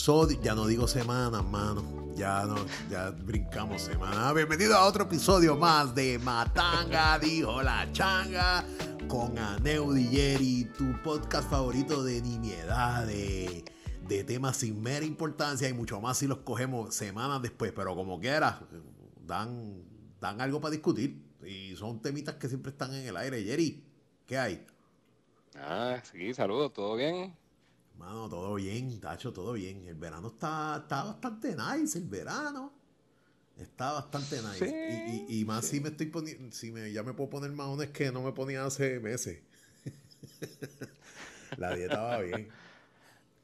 Ya no digo semana, mano. Ya no, ya brincamos semana. Bienvenido a otro episodio más de Matanga, dijo la changa, con Aneu Jerry, tu podcast favorito de nimiedad, de, de temas sin mera importancia y mucho más si los cogemos semanas después. Pero como quieras, dan, dan algo para discutir. Y son temitas que siempre están en el aire. Jerry, ¿qué hay? Ah, sí, saludos, ¿todo bien? Mano, todo bien, Tacho, todo bien. El verano está, está bastante nice, el verano. Está bastante nice. y, y, más si me estoy poniendo, si me, ya me puedo poner maones que no me ponía hace meses. La dieta va bien.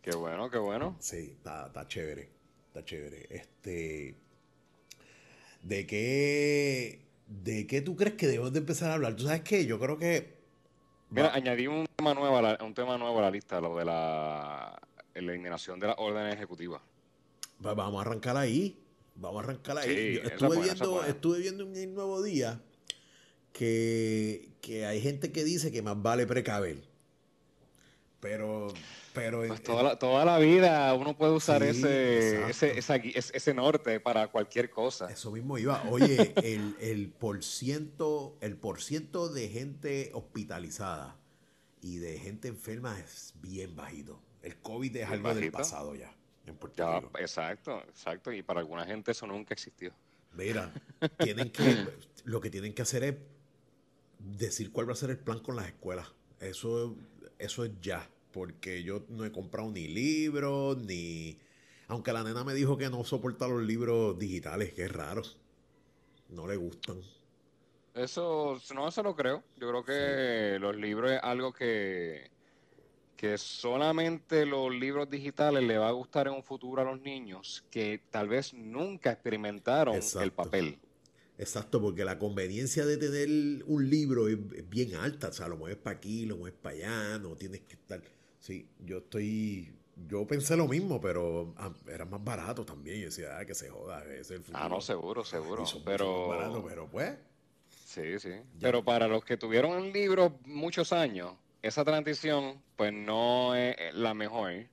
Qué bueno, qué bueno. Sí, está, está chévere. Está chévere. Este. ¿De qué. ¿De qué tú crees que debemos de empezar a hablar? ¿Tú sabes qué? Yo creo que Mira, añadí un tema nuevo a la, un tema nuevo a la lista, lo de la eliminación de las órdenes ejecutivas. Vamos a arrancar ahí. Vamos a arrancar ahí. estuve, viendo, estuve viendo en el nuevo día que, que hay gente que dice que más vale precaver. Pero pero pues toda, la, toda, la, vida uno puede usar ese, ese, ese, norte para cualquier cosa. Eso mismo iba. Oye, el, el, por ciento, el por ciento de gente hospitalizada y de gente enferma es bien bajito. El COVID es algo del pasado ya. En ya, exacto, exacto. Y para alguna gente eso nunca existió. Mira, tienen que, lo que tienen que hacer es decir cuál va a ser el plan con las escuelas. Eso, eso es ya porque yo no he comprado ni libros, ni... Aunque la nena me dijo que no soporta los libros digitales, que es raro. No le gustan. Eso, no, eso lo creo. Yo creo que los libros es algo que, que solamente los libros digitales le va a gustar en un futuro a los niños que tal vez nunca experimentaron el papel. Exacto, porque la conveniencia de tener un libro es, bien alta. O sea, lo mueves para aquí, lo mueves para allá, no tienes que estar Sí, yo estoy. Yo pensé lo mismo, pero ah, era más barato también. Yo decía, ah, que se joda, es el futuro. Ah, no, seguro, seguro. pero. pero pues. Sí, sí. Pero para los que tuvieron el libro muchos años, esa transición, pues no es la mejor.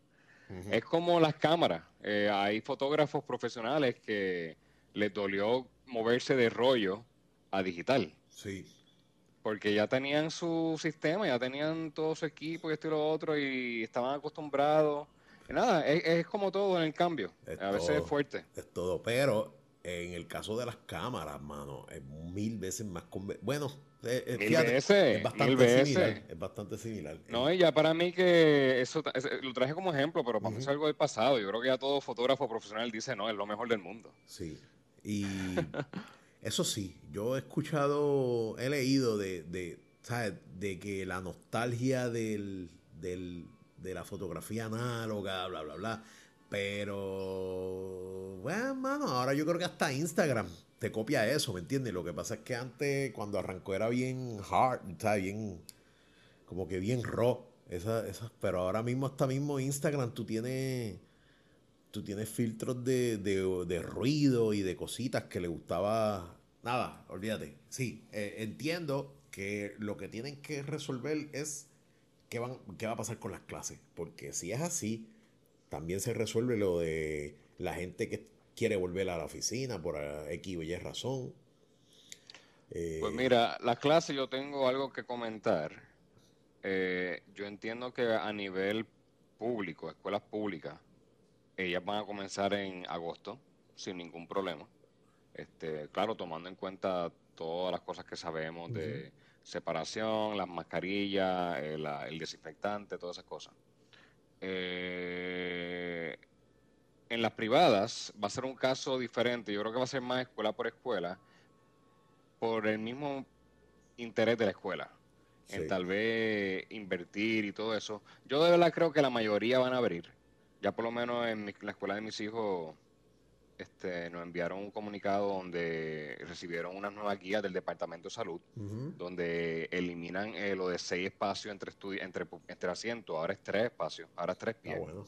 Es como las cámaras. Eh, hay fotógrafos profesionales que les dolió moverse de rollo a digital. Sí porque ya tenían su sistema, ya tenían todo su equipo y esto y lo otro y estaban acostumbrados. Y nada, es, como todo en el cambio. a veces es fuerte. Es todo, pero en el caso de las cámaras, mano, es mil veces más bueno, es, mil veces, es bastante similar, es bastante similar. No, y ya para mí que eso lo traje como ejemplo, pero para uh algo del pasado. Yo creo que ya todo fotógrafo profesional dice, no, es lo mejor del mundo. Sí. Y Eso sí, yo he escuchado, he leído de, de, ¿sabes? de que la nostalgia del, del, de la fotografía análoga, bla, bla, bla. Pero, bueno, mano, ahora yo creo que hasta Instagram te copia eso, ¿me entiendes? Lo que pasa es que antes, cuando arrancó, era bien hard, ¿sabes? Bien, como que bien raw. Esa, esa, pero ahora mismo, hasta mismo Instagram, tú tienes tú tienes filtros de, de, ruido y de cositas que le gustaba. Nada, olvídate. Sí, eh, entiendo que lo que tienen que resolver es qué, van, qué va a pasar con las clases. Porque si es así, también se resuelve lo de la gente que quiere volver a la oficina por X o Y razón. Eh, pues mira, las clases yo tengo algo que comentar. Eh, yo entiendo que a nivel público, escuelas públicas, ellas van a comenzar en agosto sin ningún problema. Este, claro, tomando en cuenta todas las cosas que sabemos de separación, las mascarillas, eh, el, desinfectante, todas esas cosas. Eh, en las privadas va a ser un caso diferente. Yo creo que va a ser más escuela por escuela por el mismo interés de la escuela. En tal vez invertir y todo eso. Yo de verdad creo que la mayoría van a abrir ya por lo menos en, la escuela de mis hijos este, nos enviaron un comunicado donde recibieron unas nuevas guías del Departamento de Salud, donde eliminan eh, lo de seis espacios entre, entre, entre asientos, ahora es tres espacios, ahora es tres pies. Ah,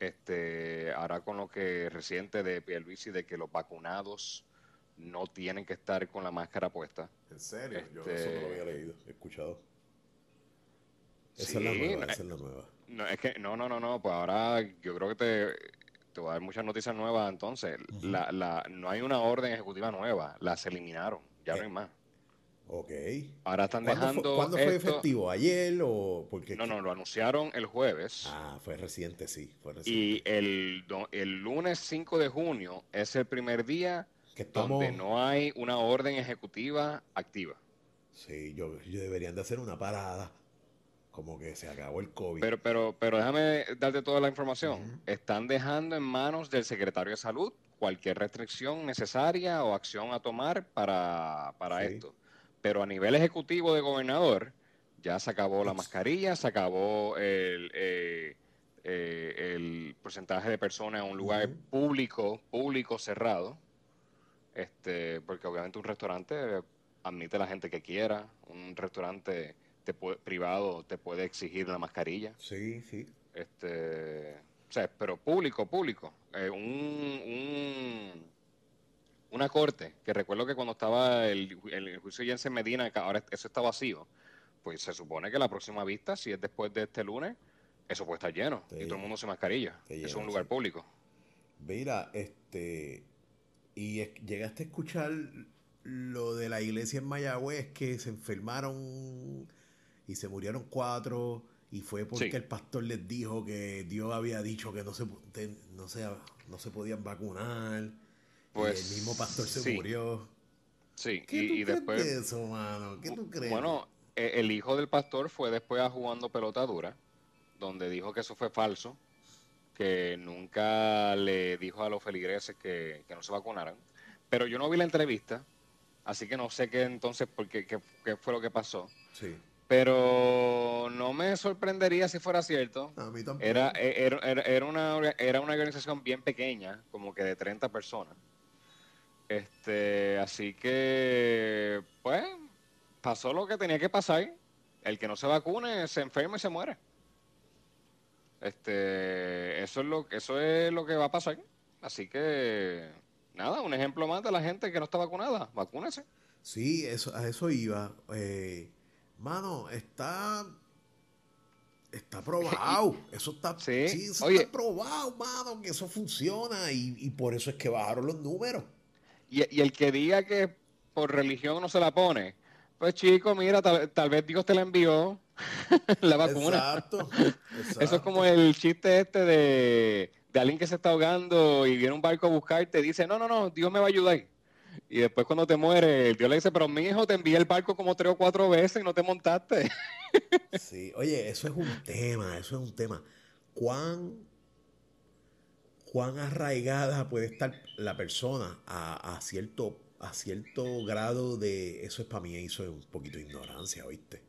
este, ahora con lo que reciente de Pierluisi de que los vacunados no tienen que estar con la máscara puesta. ¿En serio? Yo eso no lo había leído, he escuchado. Esa es la nueva, esa es la nueva. No, es que, no, no, no, no, pues ahora yo creo que te, te voy a dar muchas noticias nuevas entonces. la, la, no hay una orden ejecutiva nueva, las eliminaron, ya no hay más. Ok. Ahora están dejando. ¿Cuándo fue efectivo? ¿Ayer o.? Porque no, no, lo anunciaron el jueves. Ah, fue reciente, sí. Fue reciente. Y el, el lunes 5 de junio es el primer día donde no hay una orden ejecutiva activa. Sí, yo, yo deberían de hacer una parada. Como que se acabó el COVID. Pero, pero, pero déjame darte toda la información. Están dejando en manos del secretario de salud cualquier restricción necesaria o acción a tomar para, para esto. Pero a nivel ejecutivo de gobernador, ya se acabó la mascarilla, se acabó el, eh, eh, el porcentaje de personas en un lugar público, público cerrado. Este, porque obviamente un restaurante admite a la gente que quiera, un restaurante te privado te puede exigir la mascarilla. Sí, sí. Este, o sea, pero público, público. Eh, un una corte, que recuerdo que cuando estaba el, el juicio Jensen Medina, que ahora eso está vacío, pues se supone que la próxima vista, si es después de este lunes, eso puede estar lleno y todo el mundo se mascarilla. Eso es un lugar público. Mira, este. Y llegaste a escuchar lo de la iglesia en Mayagüez que se enfermaron y se murieron cuatro y fue porque el pastor les dijo que Dios había dicho que no se, no se, no se podían vacunar pues, el mismo pastor se murió. Sí, ¿Qué y, tú después. De eso, mano? ¿Qué tú crees? Bueno, e, el hijo del pastor fue después a jugando pelota dura, donde dijo que eso fue falso, que nunca le dijo a los feligreses que, no se vacunaran. Pero yo no vi la entrevista, así que no sé qué entonces, porque, qué, qué fue lo que pasó. Sí. Pero no me sorprendería si fuera cierto. A mí tampoco. Era, era, era, una, era una organización bien pequeña, como que de 30 personas. Este, así que, pues, pasó lo que tenía que pasar. El que no se vacune se enferma y se muere. Este, eso es lo, eso es lo que va a pasar. Así que, nada, un ejemplo más de la gente que no está vacunada. Vacúnese. Sí, eso, a eso iba. Eh, mano, está está probado. Eso está, sí. está probado, mano, que eso funciona y, y, por eso es que bajaron los números. Y, el que diga que por religión no se la pone, pues chico, mira, tal, vez Dios te la envió la vacuna. Exacto, Eso es como el chiste este de, alguien que se está ahogando y viene un barco a buscar y te dice, no, no, no, Dios me va a ayudar. Y después cuando te muere, Dios le dice, pero mi hijo te envié el barco como tres o cuatro veces y no te montaste. sí, oye, eso es un tema, eso es un tema. ¿Cuán cuán arraigada puede estar la persona a, cierto, a cierto grado de... Eso es para mí, eso es un poquito de ignorancia, ¿oíste?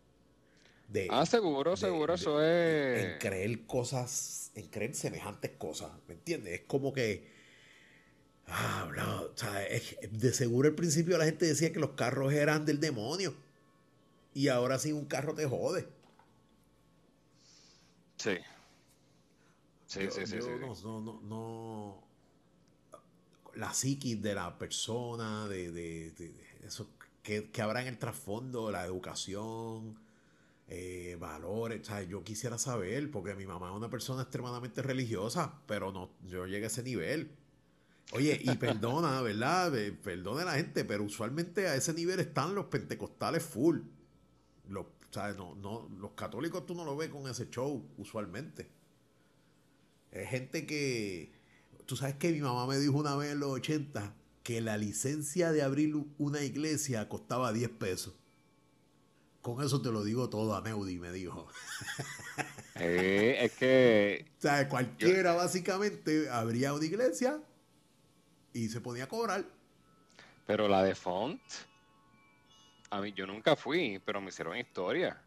De, ah, seguro, seguro, eso es... En creer cosas, en creer semejantes cosas, ¿me entiendes? Es como que... Ah, o sea, de seguro al principio la gente decía que los carros eran del demonio. Y ahora sí un carro te jode. Sí. Sí, sí, sí, no, no, no, La psiquis de la persona, de, eso que, habrá en el trasfondo, la educación, eh, valores. O yo quisiera saber, porque mi mamá es una persona extremadamente religiosa, pero no, yo llegué a ese nivel. Oye, y perdona, ¿verdad? Perdone a la gente, pero usualmente a ese nivel están los pentecostales full. Los, No, no, los católicos tú no lo ves con ese show, usualmente. Es gente que. Tú sabes que mi mamá me dijo una vez en los 80 que la licencia de abrir una iglesia costaba 10 pesos. Con eso te lo digo todo a Neudi, me dijo. Eh, es que. O sea, cualquiera básicamente abría una iglesia y se podía cobrar. Pero la de Font, a mí yo nunca fui, pero me hicieron historia.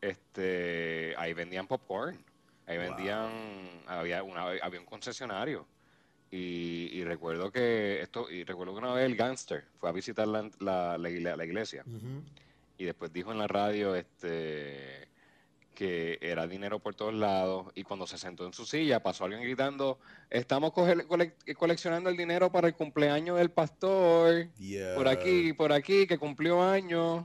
Este, ahí vendían popcorn. Ahí vendían, había, una, había un concesionario. Y, recuerdo que esto, y recuerdo que una vez el gangster fue a visitar la, la, la, iglesia. Y después dijo en la radio este que era dinero por todos lados. Y cuando se sentó en su silla, pasó alguien gritando: Estamos coleccionando el dinero para el cumpleaños del pastor. Por aquí, por aquí, que cumplió años.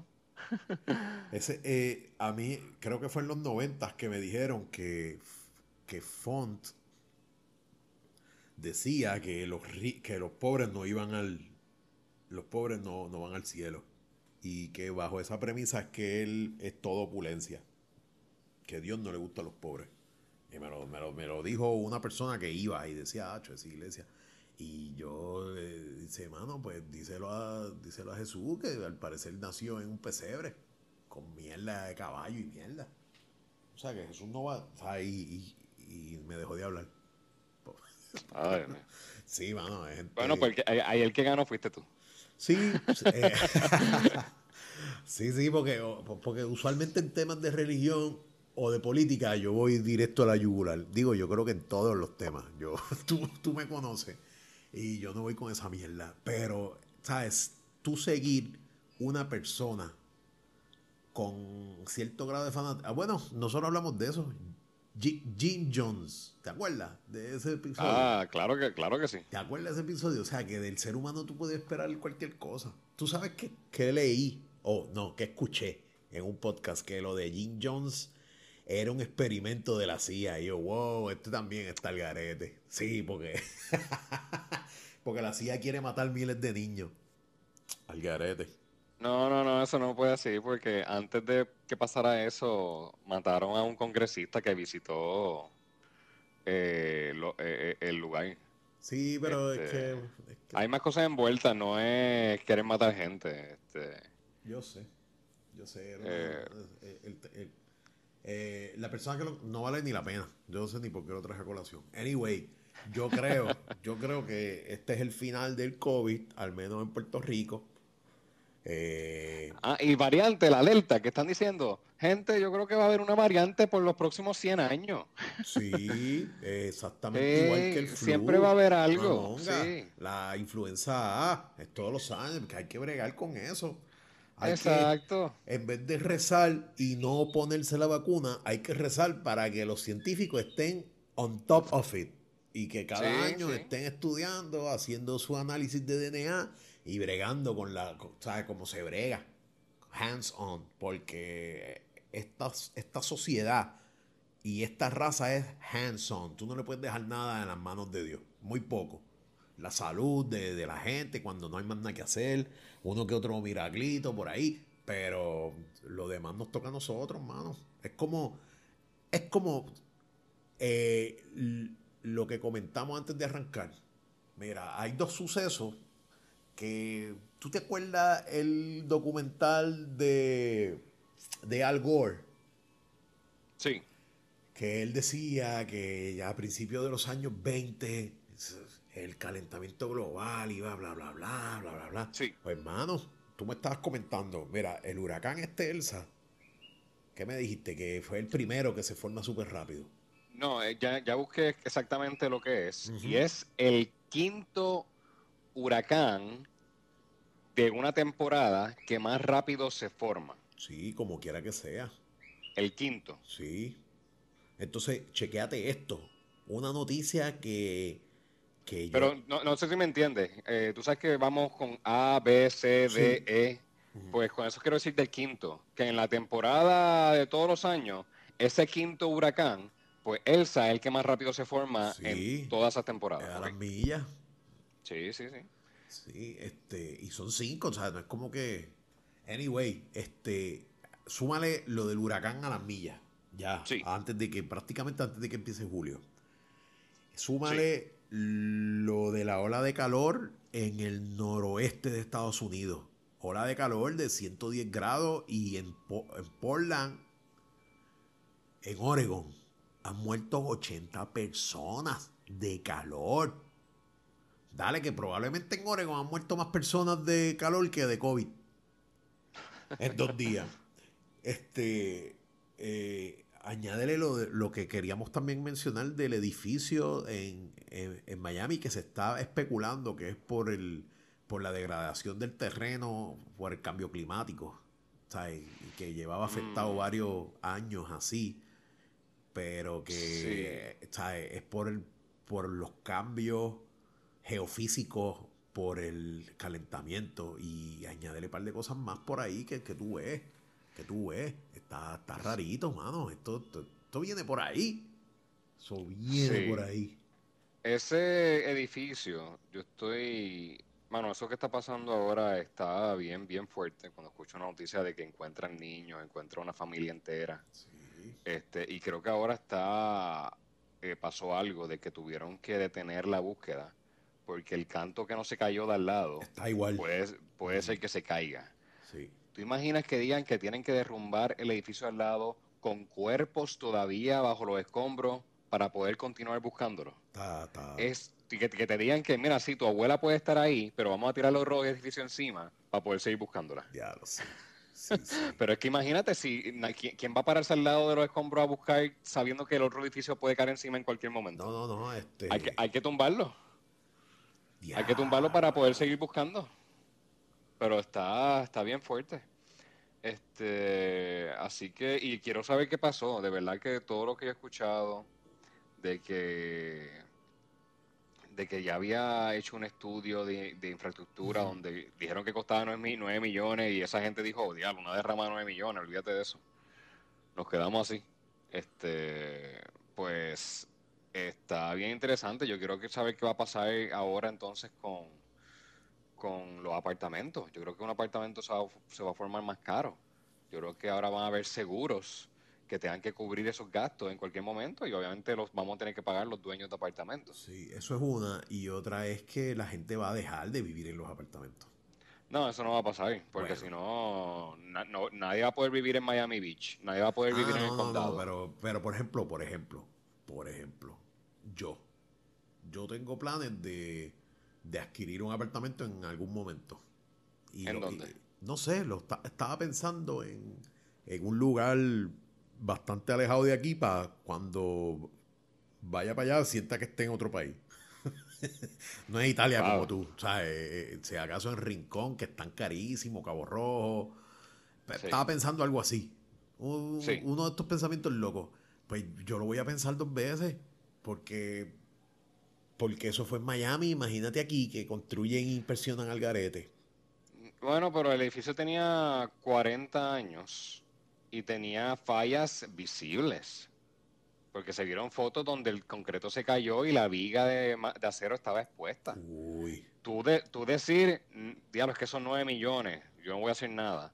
Ese, eh, a mí, creo que fue en los noventas que me dijeron que, que Font decía que los, que los pobres no iban al. Los pobres no, no van al cielo. Y que bajo esa premisa es que él es todo opulencia. Que Dios no le gusta a los pobres. Y me lo, me lo, dijo una persona que iba y decía, ah, esa iglesia. Y yo eh, dice, hermano, pues díselo a, díselo a Jesús, que al parecer nació en un pesebre, con mierda de caballo y mierda. O sea, que Jesús no va. O sea, y, y, me dejó de hablar. sí, mano. Bueno, pues ahí el que ganó fuiste tú. Sí, eh, sí, sí, porque, porque usualmente en temas de religión o de política yo voy directo a la yugular. Digo, yo creo que en todos los temas. Yo, tú, tú me conoces y yo no voy con esa mierda. Pero, ¿sabes? Tú seguir una persona con cierto grado de fanatismo. Ah, bueno, nosotros hablamos de eso. Jim Jones, ¿te acuerdas de ese episodio? Ah, claro que, claro que sí. ¿Te acuerdas de ese episodio? O sea, que del ser humano tú puedes esperar cualquier cosa. Tú sabes que, que leí, o no, que escuché en un podcast que lo de Jim Jones era un experimento de la CIA. Y yo, wow, este también está el garete. Sí, porque, porque la CIA quiere matar miles de niños. Al garete. No, no, no, eso no puede ser porque antes de que pasara eso, mataron a un congresista que visitó eh, eh, eh, el lugar. Sí, pero es, este, que, Hay más cosas envueltas, no es querer matar gente. Este, yo sé, yo sé. La persona que no vale ni la pena. Yo no sé ni por qué lo traje a colación. Anyway, yo creo, yo creo que este es el final del COVID, al menos en Puerto Rico. Eh, ah, y variante, la alerta, que están diciendo, gente, yo creo que va a haber una variante por los próximos 100 años. Sí, exactamente igual que el flu. Siempre va a haber algo. La influenza A, es todos los años, que hay que bregar con eso. Exacto. en vez de rezar y no ponerse la vacuna, hay que rezar para que los científicos estén on top of it y que cada año estén estudiando, haciendo su análisis de DNA y bregando con la, ¿sabes? Cómo se brega, hands on, porque esta, esta sociedad y esta raza es hands on. Tú no le puedes dejar nada en las manos de Dios, muy poco. La salud de, la gente cuando no hay más nada que hacer, uno que otro miraglito por ahí, pero lo demás nos toca a nosotros, mano. Es como, es como eh, lo que comentamos antes de arrancar. Mira, hay dos sucesos que tú te acuerdas el documental de, de Al Gore. Sí. Que él decía que ya a principios de los años 20 el calentamiento global iba bla bla bla bla bla bla. Sí. Pues hermano, tú me estabas comentando, mira, el huracán este Elsa, ¿qué me dijiste? Que fue el primero que se forma súper rápido. No, eh, ya, ya busqué exactamente lo que es. Y es el quinto huracán de una temporada que más rápido se forma. Sí, como quiera que sea. El quinto. Sí. Entonces, chequeate esto. Una noticia que... que Pero no, sé si me entiendes. Eh, tú sabes que vamos con A, B, C, D, E. Pues con eso quiero decir del quinto. Que en la temporada de todos los años, ese quinto huracán, pues Elsa es el que más rápido se forma en todas esas temporadas. A las millas. Sí, sí, sí. Sí, este, y son cinco, o sea, no es como que. Anyway, este, súmale lo del huracán a las millas, ya, antes de que, prácticamente antes de que empiece julio. Súmale lo de la ola de calor en el noroeste de Estados Unidos. Ola de calor de 110 grados y en, en Portland, en Oregon, han muerto 80 personas de calor. Dale, que probablemente en Oregon han muerto más personas de calor que de COVID. En dos días. Este. Eh, añádele lo, lo que queríamos también mencionar del edificio en, Miami que se está especulando que es por el por la degradación del terreno, por el cambio climático. que llevaba afectado mm. varios años así, pero que es por, el, por los cambios geofísicos por el calentamiento y añadirle un par de cosas más por ahí que, que tú ves, que tú ves. Está, está rarito, mano. Esto, esto, viene por ahí. Eso viene por ahí. Ese edificio, yo estoy Mano, eso que está pasando ahora está bien, bien fuerte. Cuando escucho una noticia de que encuentran niños, encuentran una familia entera. Este, y creo que ahora está, eh, pasó algo de que tuvieron que detener la búsqueda, porque el canto que no se cayó de al lado está igual. Puede, puede ser que se caiga. Sí. ¿Tú imaginas que digan que tienen que derrumbar el edificio al lado con cuerpos todavía bajo los escombros para poder continuar buscándolo? Es que, te digan que, mira, sí, tu abuela puede estar ahí, pero vamos a tirar los rojos de edificio encima para poder seguir buscándola. Ya lo sé. pero es que imagínate si quién va a pararse al lado de los escombros a buscar sabiendo que el otro edificio puede caer encima en cualquier momento. No, no, no. Este... Hay, que, hay que tumbarlo. Hay que tumbarlo para poder seguir buscando. Pero está, está bien fuerte. Este, así que, y quiero saber qué pasó. De verdad que todo lo que he escuchado de que de que ya había hecho un estudio de, infraestructura donde dijeron que costaba 9, millones y esa gente dijo, oh, diablo, una derrama de 9 millones, olvídate de eso. Nos quedamos así. Este, pues está bien interesante. Yo quiero que saber qué va a pasar ahora entonces con, con los apartamentos. Yo creo que un apartamento se va, se va a formar más caro. Yo creo que ahora van a haber seguros que tengan que cubrir esos gastos en cualquier momento y obviamente los vamos a tener que pagar los dueños de apartamentos. Sí, eso es una. Y otra es que la gente va a dejar de vivir en los apartamentos. No, eso no va a pasar, porque si no, nadie va a poder vivir en Miami Beach, nadie va a poder vivir ah, en el condado. No, pero, pero por ejemplo, por ejemplo, por ejemplo, yo, yo tengo planes de, de adquirir un apartamento en algún momento. ¿En dónde? no sé, lo estaba pensando en, en un lugar bastante alejado de aquí para cuando vaya para allá sienta que esté en otro país. no es Italia como tú, ¿sabes? Eh, eh, si acaso en Rincón, que están carísimos, Cabo Rojo. Estaba pensando algo así. Uno de estos pensamientos locos. Pues yo lo voy a pensar dos veces, porque, porque eso fue en Miami. Imagínate aquí que construyen e inversionan al garete. Bueno, pero el edificio tenía 40 años y tenía fallas visibles. Porque se vieron fotos donde el concreto se cayó y la viga de, acero estaba expuesta. Uy. Tú, de, tú decir, diablo, es que son nueve millones, yo no voy a hacer nada.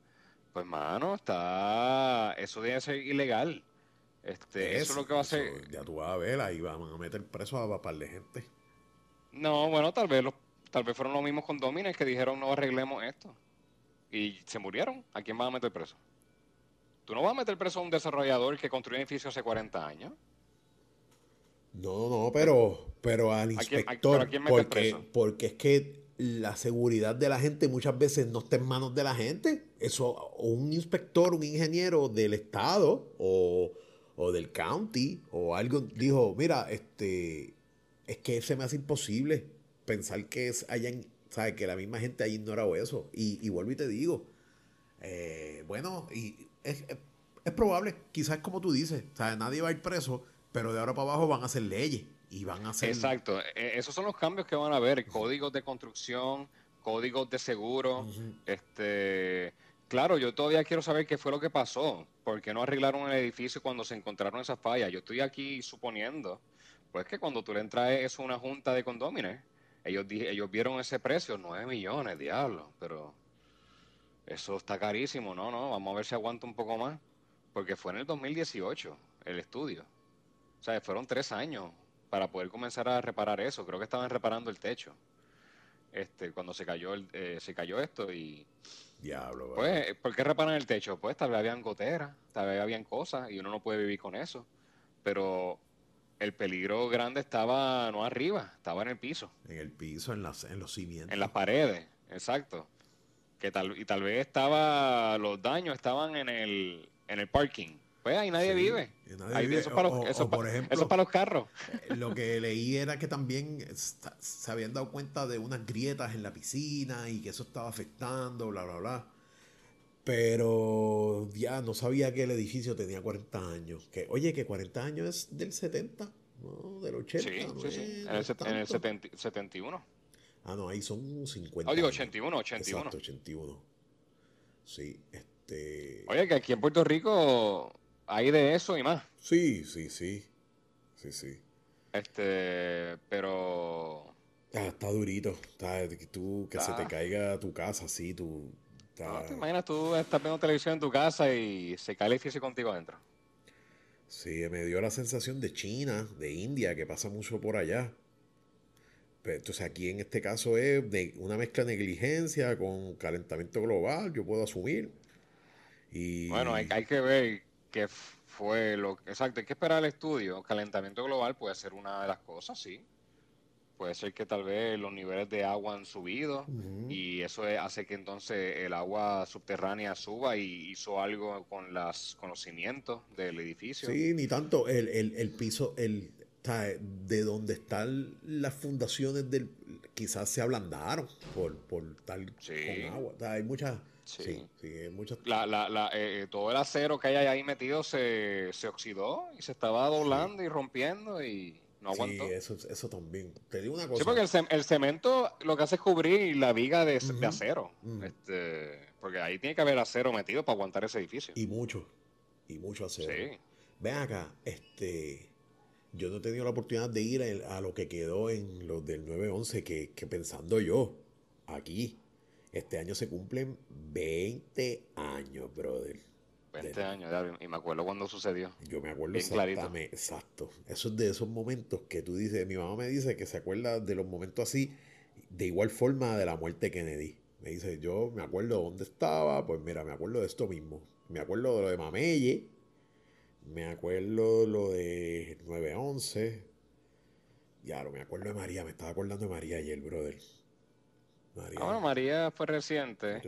Pues, mano, está. Eso debe ser ilegal. Este, eso, es lo que va a ser. Ya tú vas a ver, ahí van a meter preso a par de gente. No, bueno, tal vez los, tal vez fueron los mismos condóminos que dijeron no arreglemos esto. Y se murieron. ¿A quién van a meter preso? ¿Tú no vas a meter preso a un desarrollador que construyó edificios hace 40 años? No, no, pero, pero al inspector, porque, porque es que la seguridad de la gente muchas veces no está en manos de la gente. Eso, un inspector, un ingeniero del estado o, o del county o algo dijo, mira, este, es que se me hace imposible pensar que es, hayan, ¿sabes? que la misma gente haya ignorado eso. Y, y vuelvo y te digo, eh, bueno, y es, probable, quizás como tú dices, sea, nadie va a ir preso, pero de ahora para abajo van a hacer leyes y van a hacer... Exacto, e, esos son los cambios que van a haber, códigos de construcción, códigos de seguro, este... Claro, yo todavía quiero saber qué fue lo que pasó, por qué no arreglaron el edificio cuando se encontraron esas fallas. Yo estoy aquí suponiendo, pues que cuando tú le traes eso a una junta de condóminos, ellos, ellos vieron ese precio, 9 millones, diablo, pero eso está carísimo, no, no, vamos a ver si aguanta un poco más. Porque fue en el 2018 el estudio. O sea, fueron tres años para poder comenzar a reparar eso. Creo que estaban reparando el techo. Este, cuando se cayó el, eh, se cayó esto y Diablo, pues ¿por qué reparan el techo? pues tal vez habían goteras tal vez habían cosas y uno no puede vivir con eso. Pero el peligro grande estaba no arriba estaba en el piso. En el piso en las en los cimientos. En las paredes exacto. Tal, y tal vez estaba los daños estaban en el, en el parking. Pues ahí nadie vive. Eso, para los, por ejemplo, para los carros. Eh, lo que leí era que también se habían dado cuenta de unas grietas en la piscina y que eso estaba afectando, bla, bla, bla. Pero ya no sabía que el edificio tenía 40 años. Que, oye, que 40 años es del 70, ¿no? Del 80. Sí, sí, sí. En el, en el 71. Ah, no, ahí son 50. Oh, digo, 81, 81. Exacto, 81. Sí, este. Oye, que aquí en Puerto Rico hay de eso y más. Sí, sí, sí. Sí, sí. Este, pero. Ah, está durito. Está, que tú, que se te caiga tu casa así, tú. No, te imaginas, tú estás viendo televisión en tu casa y se cae el edificio contigo adentro. Sí, me dio la sensación de China, de India, que pasa mucho por allá. Pero, entonces aquí en este caso es de una mezcla de negligencia con calentamiento global, yo puedo asumir. Y... Bueno, hay, hay que ver qué fue lo exacto, hay que esperar el estudio. Calentamiento global puede ser una de las cosas, sí. Puede ser que tal vez los niveles de agua han subido y eso hace que entonces el agua subterránea suba y hizo algo con las conocimientos del edificio. Sí, ni tanto. El, el, el piso, el, de donde están las fundaciones del quizás se ablandaron por, por tal con agua. hay muchas Sí, sí, muchas... La, la, la, eh, todo el acero que hay ahí metido se, se oxidó y se estaba doblando y rompiendo y no aguantó. Sí, eso, eso también. Te digo una cosa. Sí, porque el, el cemento lo que hace es cubrir la viga de, de acero. este, porque ahí tiene que haber acero metido para aguantar ese edificio. Y mucho. Y mucho acero. Sí. Ven acá, este. Yo no he tenido la oportunidad de ir a, lo que quedó en los del 911, que, que pensando yo, aquí, este año se cumplen 20 años, brother. 20 años, y me acuerdo cuando sucedió. Yo me acuerdo exactamente, exacto. Eso es de esos momentos que tú dices, mi mamá me dice que se acuerda de los momentos así, de igual forma de la muerte de Kennedy. Me dice, yo me acuerdo dónde estaba, pues mira, me acuerdo de esto mismo. Me acuerdo de lo de Mameye, me acuerdo lo de 911. Ya, me acuerdo de María, me estaba acordando de María ayer, brother. María. Ah, María fue reciente.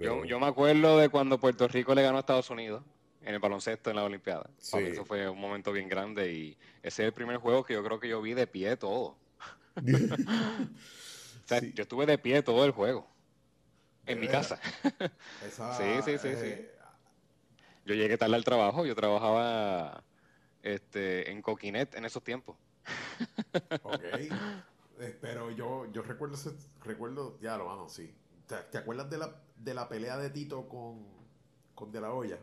yo, me acuerdo de cuando Puerto Rico le ganó a Estados Unidos en el baloncesto en la Olimpiada. eso fue un momento bien grande y ese es el primer juego que yo creo que yo vi de pie todo. o sea, yo estuve de pie todo el juego. En mi casa. sí, sí, sí, sí. Eh, yo llegué tarde al trabajo, yo trabajaba este, en Coquinet en esos tiempos. ok. Eh, pero yo, yo recuerdo, recuerdo, ya lo vamos, sí. ¿Te, acuerdas de la, de la pelea de Tito con, con De La Hoya?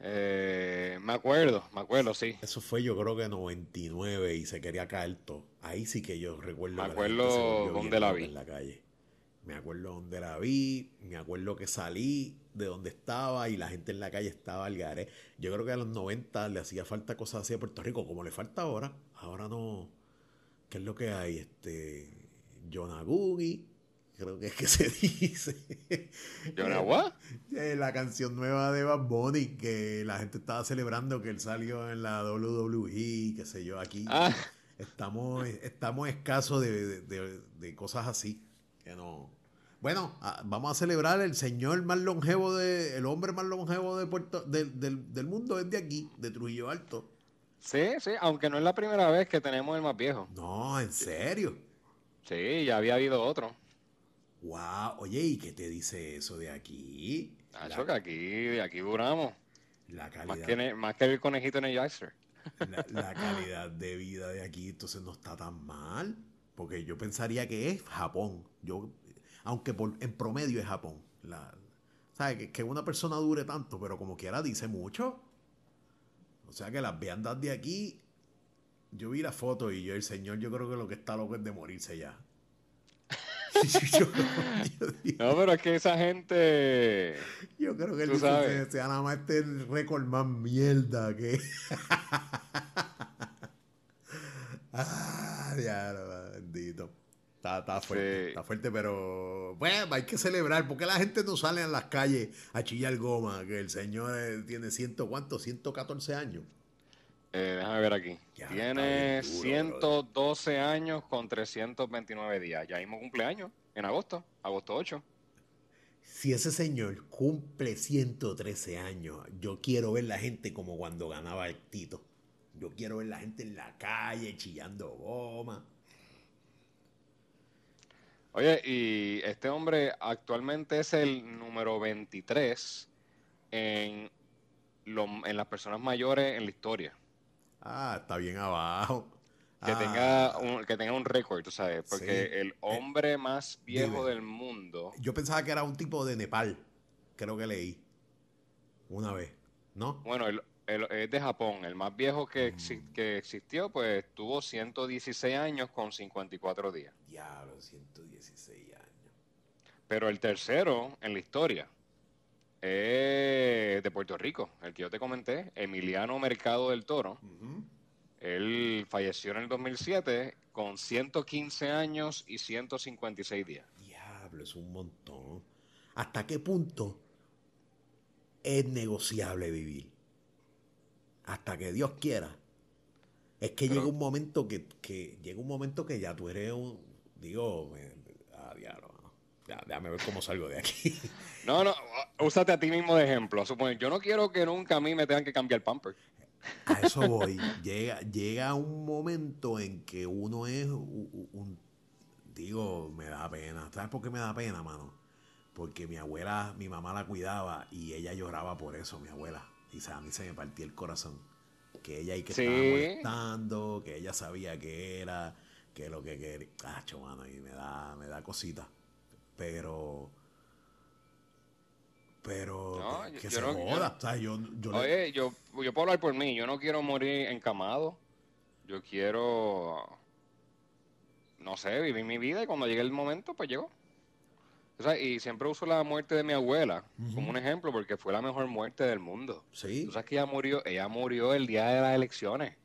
Eh, me acuerdo, me acuerdo, sí. Eso fue yo creo que 99 y se quería caer todo. Ahí sí que yo recuerdo. Me acuerdo dónde la vi. En la calle. Me acuerdo dónde la vi, me acuerdo que salí de donde estaba y la gente en la calle estaba al garé. Yo creo que a los 90 le hacía falta cosas así a Puerto Rico, como le falta ahora. Ahora no. ¿Qué es lo que hay? Este. Yonagugi, creo que es que se dice. ¿Yonagua? Eh, la canción nueva de Bad Bunny, que la gente estaba celebrando que él salió en la WWE, qué sé yo, aquí. Ah. Estamos, estamos escasos de cosas así que no. Bueno, ah, vamos a celebrar el señor más longevo de, el hombre más longevo de Puerto, del, mundo es de aquí, de Trujillo Alto. Sí, sí, aunque no es la primera vez que tenemos el más viejo. No, en serio. Sí, ya había habido otro. Wow, oye, ¿y qué te dice eso de aquí? Nacho, que aquí, de aquí duramos. La calidad. Más que, más que el conejito en el. La, la calidad de vida de aquí, entonces no está tan mal. Porque yo pensaría que es Japón. Yo, aunque por, en promedio es Japón. La, ¿Sabes? Que, una persona dure tanto, pero como quiera dice mucho. O sea que las viandas de aquí. Yo vi la foto y yo, el señor, yo creo que lo que está loco es de morirse ya. no, pero es que esa gente. Yo creo que él dice, sea nada más este récord más mierda que. ah, diablo, bendito. Está, fuerte, está fuerte, pero bueno, hay que celebrar. porque la gente no sale a las calles a chillar goma? Que el señor eh, tiene ciento, ¿cuánto? 114 años. Eh, déjame ver aquí. tiene 112 años con 329 días. Ya mismo cumpleaños, en agosto, agosto 8. Si ese señor cumple 113 años, yo quiero ver la gente como cuando ganaba el Tito. Yo quiero ver la gente en la calle chillando goma. Oye, y este hombre actualmente es el número 23 en, en las personas mayores en la historia. Ah, está bien abajo. que tenga ah. un, que tenga un récord, tú sabes, porque el eh, hombre más viejo del mundo. Yo pensaba que era un tipo de Nepal, creo que leí una vez, ¿no? Bueno, el, es de Japón, el más viejo que, mm. que existió, pues tuvo 116 años con 54 días. Diablo, 116 años. Pero el tercero en la historia es de Puerto Rico, el que yo te comenté, Emiliano Mercado del Toro. Él falleció en el 2007 con 115 años y 156 días. Diablo, es un montón. ¿Hasta qué punto es negociable vivir? Hasta que Dios quiera. Es que llega un momento que, llega un momento que ya tú eres un digo, ah, diablo, ya, déjame ver cómo salgo de aquí. No, no, úsate a ti mismo de ejemplo. yo no quiero que nunca a mí me tengan que cambiar el pamper. A eso voy. llega, llega un momento en que uno es un, Digo, me da pena. ¿Sabes por qué me da pena, mano? Porque mi abuela, mi mamá la cuidaba y ella lloraba por eso, mi abuela. Y a mí se me partía el corazón. Que ella ahí que estaba molestando, que ella sabía que era, que lo que quería. Cacho, mano, y me da, me da cosita. Pero pero que, se joda. Yo, oye, yo, yo puedo hablar por mí. Yo no quiero morir encamado. Yo quiero, no sé, vivir mi vida y cuando llegue el momento, pues llegó. O sea, y siempre uso la muerte de mi abuela como un ejemplo porque fue la mejor muerte del mundo. Sí. Tú sabes que ella murió, ella murió el día de las elecciones.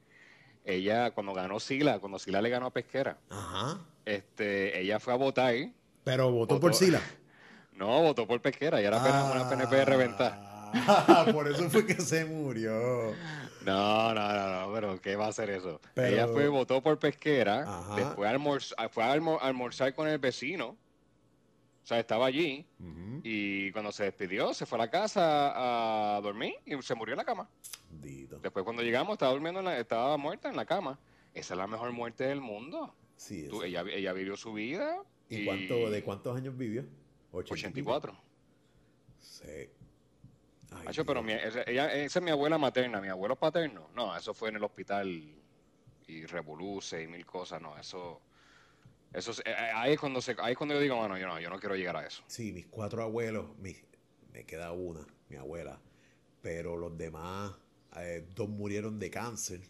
Ella, cuando ganó Sila, cuando Sila le ganó a Pesquera, Ajá. este, ella fue a votar. Pero votó por Sila. No, votó por Pesquera y era una PNP de reventar. por eso fue que se murió. No, no, no, no, pero ¿qué va a hacer eso? Ella fue, votó por Pesquera, después fue a almorzar con el vecino. O sea, estaba allí y cuando se despidió, se fue a la casa a dormir y se murió en la cama. Después cuando llegamos, estaba durmiendo, estaba muerta en la cama. Esa es la mejor muerte del mundo. Sí, ella, ella vivió su vida. ¿Y, Cuánto, de cuántos años vivió? 84. Sí. pero esa, es mi abuela materna, mi abuelo paterno. No, eso fue en el hospital y revoluce y mil cosas. No, eso. Eso eh, eh, ahí es cuando se, ahí cuando yo digo, bueno, yo no, yo no quiero llegar a eso. Sí, mis cuatro abuelos, me queda una, mi abuela, pero los demás, eh, dos murieron de cáncer,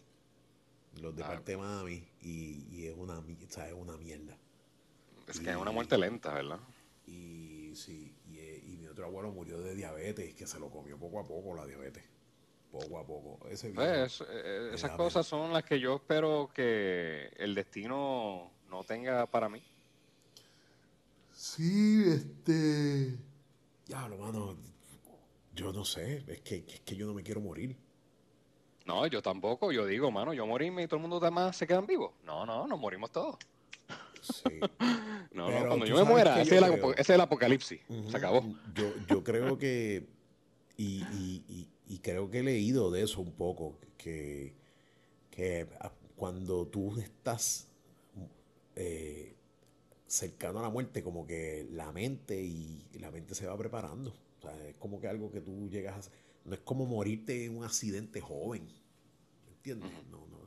los de ah, parte de mami, y, es una, es una mierda. Es que es una muerte lenta, ¿verdad? Y sí, eh, y, mi otro abuelo murió de diabetes, que se lo comió poco a poco la diabetes. Poco a poco. Ese pues, eh, esas cosas son las que yo espero que el destino no tenga para mí. Sí, este. Ya, lo mano. Yo no sé, es que, es que yo no me quiero morir. No, yo tampoco. Yo digo, mano, yo morirme y todo el mundo demás se quedan vivos. No, no, nos morimos todos. Sí. no, no, cuando yo me muera, ese, es el apocalipsis. Se acabó. Yo, yo creo que, y, y, y, creo que he leído de eso un poco, que, que cuando tú estás eh, cercano a la muerte, como que la mente y la mente se va preparando. O sea, es como que algo que tú llegas a... No es como morirte en un accidente joven. ¿Entiendes? No, no.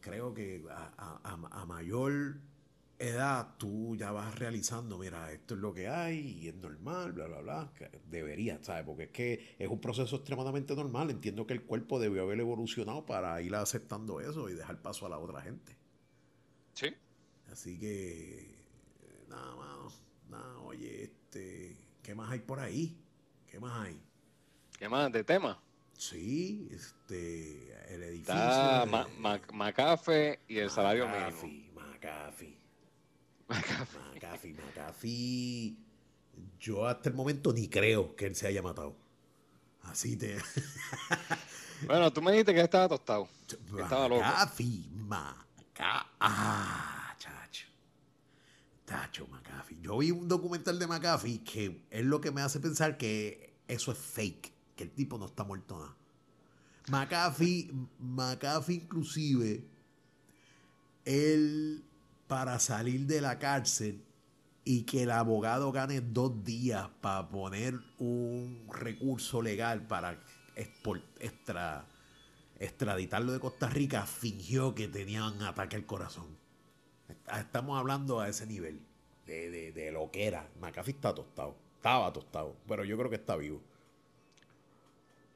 Creo que a, a, a mayor edad tú ya vas realizando, mira, esto es lo que hay y es normal, bla, bla, bla. Debería, ¿sabes? Porque es que es un proceso extremadamente normal. Entiendo que el cuerpo debió haber evolucionado para ir aceptando eso y dejar paso a la otra gente. Sí. Así que, nada, más nada, oye, este, ¿qué más hay por ahí? ¿Qué más hay? ¿Qué más de tema? Sí, este, el edificio. Está Macafe y el salario mínimo. Macafe. McAfee. McAfee, Yo hasta el momento ni creo que él se haya matado. Así te. bueno, tú me dijiste que estaba tostado. estaba loco. McAfee, Ah, chacho. Tacho, McAfee. Yo vi un documental de McAfee que es lo que me hace pensar que eso es fake. Que el tipo no está muerto nada. McAfee, McAfee inclusive, él para salir de la cárcel y que el abogado gane dos días para poner un recurso legal para extra extraditarlo de Costa Rica, fingió que tenía un ataque al corazón. Estamos hablando a ese nivel de, de, lo que era. McAfee está tostado. Estaba tostado, pero yo creo que está vivo.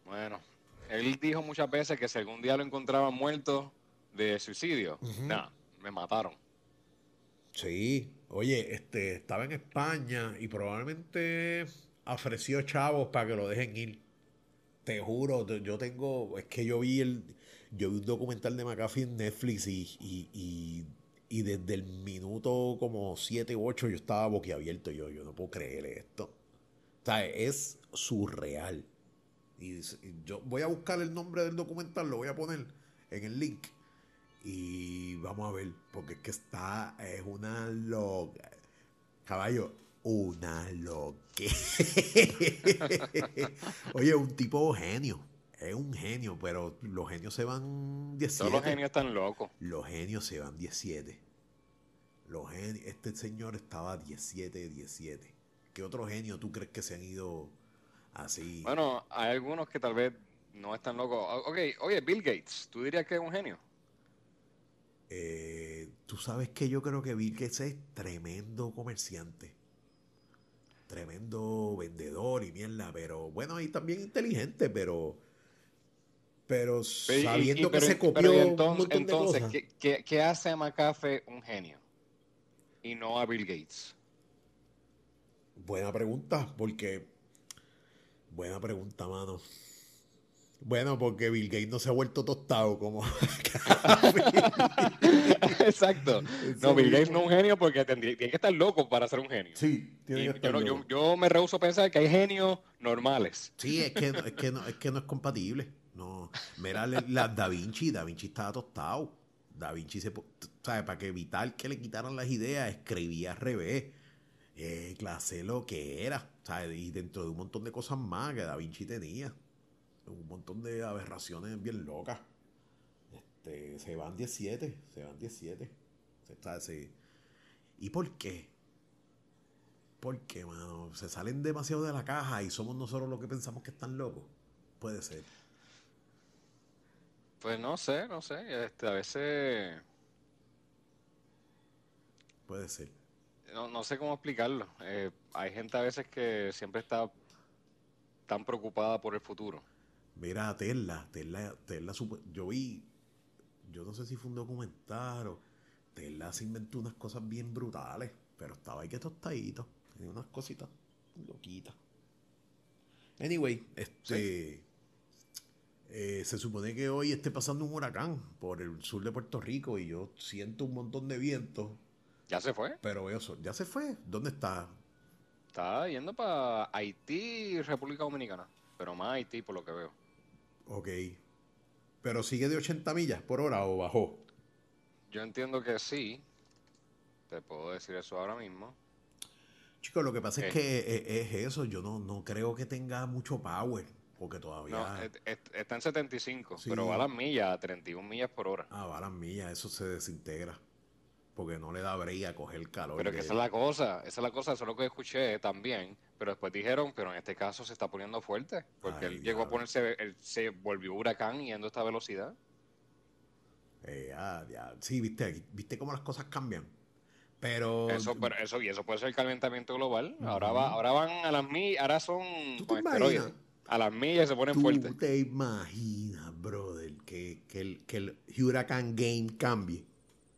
Bueno, él dijo muchas veces que si algún día lo encontraban muerto de suicidio, nada, me mataron. Sí, oye, este, estaba en España y probablemente ofreció chavos para que lo dejen ir. Te juro, yo tengo, es que yo vi el, yo vi un documental de McAfee en Netflix y, y, desde el minuto como 7 u 8 yo estaba boquiabierto. Yo, yo no puedo creer esto. O sea, es surreal. Y, yo voy a buscar el nombre del documental, lo voy a poner en el link. Y vamos a ver, porque es que está, es una loca. Caballo, una loque. Oye, un tipo genio. Es un genio, pero los genios se van 17. Todos los genios están locos. Los genios se van 17. Los genios, este señor estaba 17, 17. ¿Qué otro genio tú crees que se han ido así? Bueno, hay algunos que tal vez no están locos. Ok, oye, Bill Gates, ¿tú dirías que es un genio? Eh, tú sabes que yo creo que Bill Gates es tremendo comerciante tremendo vendedor y mierda, pero bueno, y también inteligente, pero pero sabiendo que se copió entonces, entonces ¿qué, ¿qué, hace a McAfee un genio y no a Bill Gates? Buena pregunta, porque buena pregunta, mano. Bueno, porque Bill Gates no se ha vuelto tostado como. Exacto. No, Bill Gates no es un genio porque tiene que estar loco para ser un genio. Sí, tiene que estar yo, yo, me rehuso a pensar que hay genios normales. Sí, es que, es que, no, es que no es compatible. No. Mira, la Da Vinci, Da Vinci estaba tostado. Da Vinci se. ¿Sabes? Para que evitar que le quitaran las ideas, escribía al revés. Eh, clase lo que era. ¿Sabes? Y dentro de un montón de cosas más que Da Vinci tenía un montón de aberraciones bien locas. Este, se van 17, se van 17. Se ¿Y por qué? ¿Por qué, mano? Se salen demasiado de la caja y somos nosotros los que pensamos que están locos. Puede ser. Pues no sé, no sé. Este, a veces. Puede ser. No, no sé cómo explicarlo. Eh, hay gente a veces que siempre está tan preocupada por el futuro. Mira, Tesla, Tesla, Tesla, yo vi, yo no sé si fue un documental o Tesla se inventó unas cosas bien brutales, pero estaba ahí que tostadito, tenía unas cositas loquitas. Anyway, este, eh, se supone que hoy esté pasando un huracán por el sur de Puerto Rico y yo siento un montón de viento. ¿Ya se fue? Pero veo, ya se fue. ¿Dónde está? Está yendo para Haití y República Dominicana, pero más Haití por lo que veo. Ok. ¿Pero sigue de 80 millas por hora o bajó? Yo entiendo que sí. Te puedo decir eso ahora mismo. Chicos, lo que pasa es que eh, es, eso. Yo no, no creo que tenga mucho power. Porque todavía. No, está en 75, pero va a las millas, a 31 millas por hora. Ah, va a las millas, eso se desintegra porque no le da brea a coger calor. Pero que esa es la cosa, esa es la cosa, eso es lo que escuché también. Pero después dijeron, pero en este caso se está poniendo fuerte, porque él llegó a ponerse, él se volvió huracán yendo a esta velocidad. Eh, ya, Sí, viste, viste cómo las cosas cambian. Pero eso, pero eso y eso puede ser el calentamiento global. Ahora va, ahora van a las millas, ahora son A las millas se ponen fuertes. ¿Tú te imaginas, brother, que, que, el, que el Huracán Game cambie?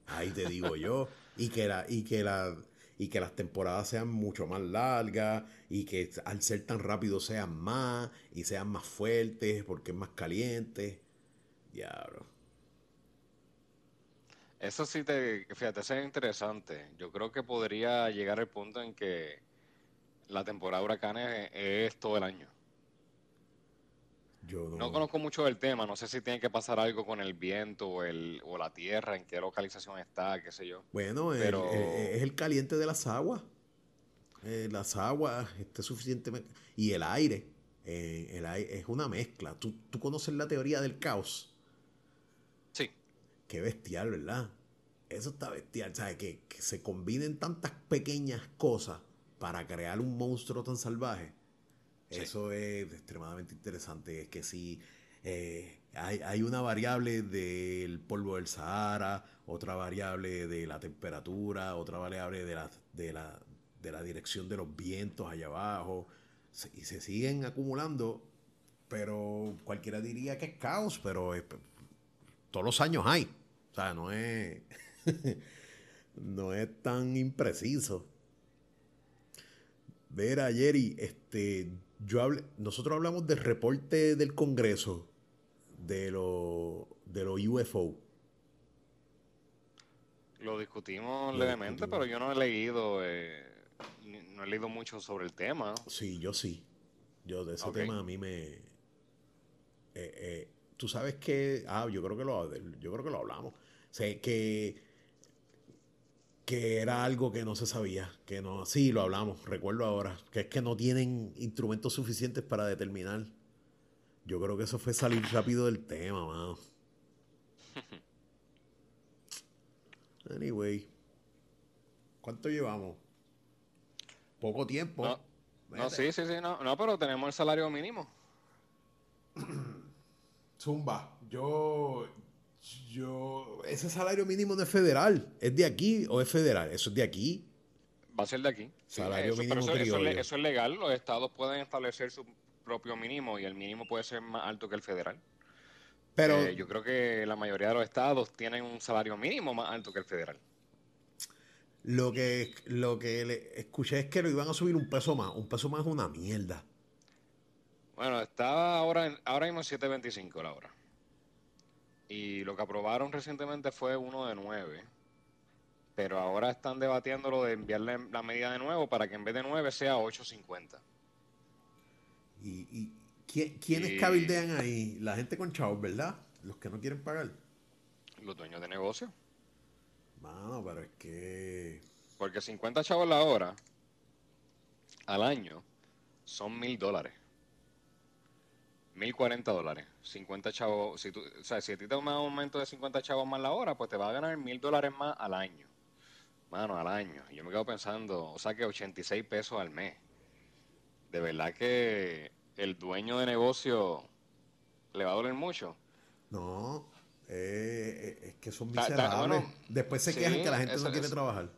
Ahí te digo yo. Y que, la, y, que la, y que las temporadas sean mucho más largas y que al ser tan rápido sean más y sean más fuertes porque es más caliente. Diablo. Eso sí te, fíjate, eso es interesante. Yo creo que podría llegar el punto en que la temporada de huracanes es todo el año no... conozco mucho del tema, no sé si tiene que pasar algo con el viento o, el, o la tierra, en qué localización está, qué sé yo. Bueno, Pero... es el caliente de las aguas. Eh, las aguas este suficientemente... Y el aire, eh, el aire es una mezcla. ¿Tú, conoces la teoría del caos. Sí. Qué bestial, ¿verdad? Eso está bestial, ¿sabes? Que, que se combinen tantas pequeñas cosas para crear un monstruo tan salvaje eso es extremadamente interesante. Es que si eh, hay, una variable del polvo del Sahara, otra variable de la temperatura, otra variable de la, de la, de la dirección de los vientos allá abajo, y se siguen acumulando, pero cualquiera diría que es caos, pero todos los años hay. O sea, no es, no es tan impreciso. Ver, Jerry, este, yo hablé, nosotros hablamos del reporte del Congreso de los de los UFO. Lo discutimos levemente, pero yo no he leído, eh, no he leído mucho sobre el tema. Sí, yo sí. Yo de ese tema a mí me, eh, eh, tú sabes que, ah, yo creo que lo, yo creo que lo hablamos. sé que que era algo que no se sabía, que no, sí, lo hablamos, recuerdo ahora, que es que no tienen instrumentos suficientes para determinar. Yo creo que eso fue salir rápido del tema, mano. Anyway, ¿cuánto llevamos? Poco tiempo. No, sí, sí, sí, no, no, pero tenemos el salario mínimo. Zumba, yo, yo, ese salario mínimo no es federal, es de aquí o es federal, eso es de aquí. Va a ser de aquí. Salario mínimo eso, eso, es legal, los estados pueden establecer su propio mínimo y el mínimo puede ser más alto que el federal. Pero eh, yo creo que la mayoría de los estados tienen un salario mínimo más alto que el federal. Lo que, lo que le escuché es que lo iban a subir un peso más. Un peso más es una mierda. Bueno, estaba ahora, en, ahora mismo 7.25 la hora. Y lo que aprobaron recientemente fue uno de 9. Pero ahora están debatiendo lo de enviarle la medida de nuevo para que en vez de 9 sea 8.50. ¿Y, y quiénes cabildean ahí? La gente con chavos, ¿verdad? Los que no quieren pagar. Los dueños de negocio. Mano, pero es que. Porque 50 chavos la hora al año son mil dólares. 1040 dólares. 50 chavos. Si tú, o sea, si a ti te da un aumento de 50 chavos más la hora, pues te va a ganar mil dólares más al año. Mano, al año. Yo me quedo pensando, o sea que 86 pesos al mes. De verdad que el dueño de negocio le va a doler mucho. No, eh, eh, es que son miserables. Después se quejan que la gente no quiere trabajar.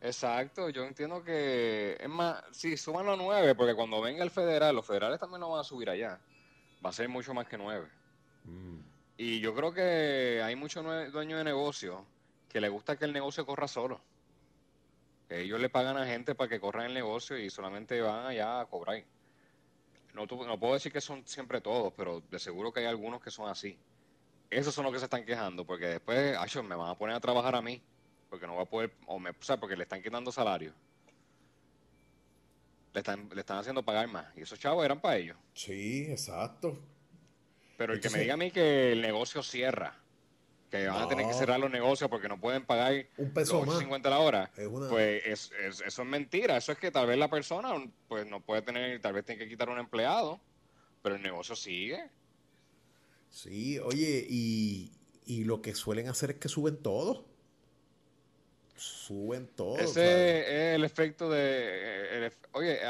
Exacto, yo entiendo que es más, sí, suman los nueve, porque cuando venga el federal, los federales también no van a subir allá. Va a ser mucho más que nueve. Mm. Y yo creo que hay muchos dueños de negocio que les gusta que el negocio corra solo. ellos le pagan a gente para que corra el negocio y solamente van allá a cobrar. No, no puedo decir que son siempre todos, pero de seguro que hay algunos que son así esos son los que se están quejando, porque después, ay, me van a poner a trabajar a mí, porque no va a poder, o, me, o sea, porque le están quitando salario. Le están, le están haciendo pagar más. Y esos chavos eran para ellos. Sí, exacto. Pero el que me diga a mí que el negocio cierra, que van a tener que cerrar los negocios porque no pueden pagar un peso más. 50 la hora, pues es, eso es mentira. Eso es que tal vez la persona pues no puede tener, tal vez tiene que quitar un empleado, pero el negocio sigue. Sí, oye, y, lo que suelen hacer es que suben todo. Suben todo. Ese es el efecto de... oye,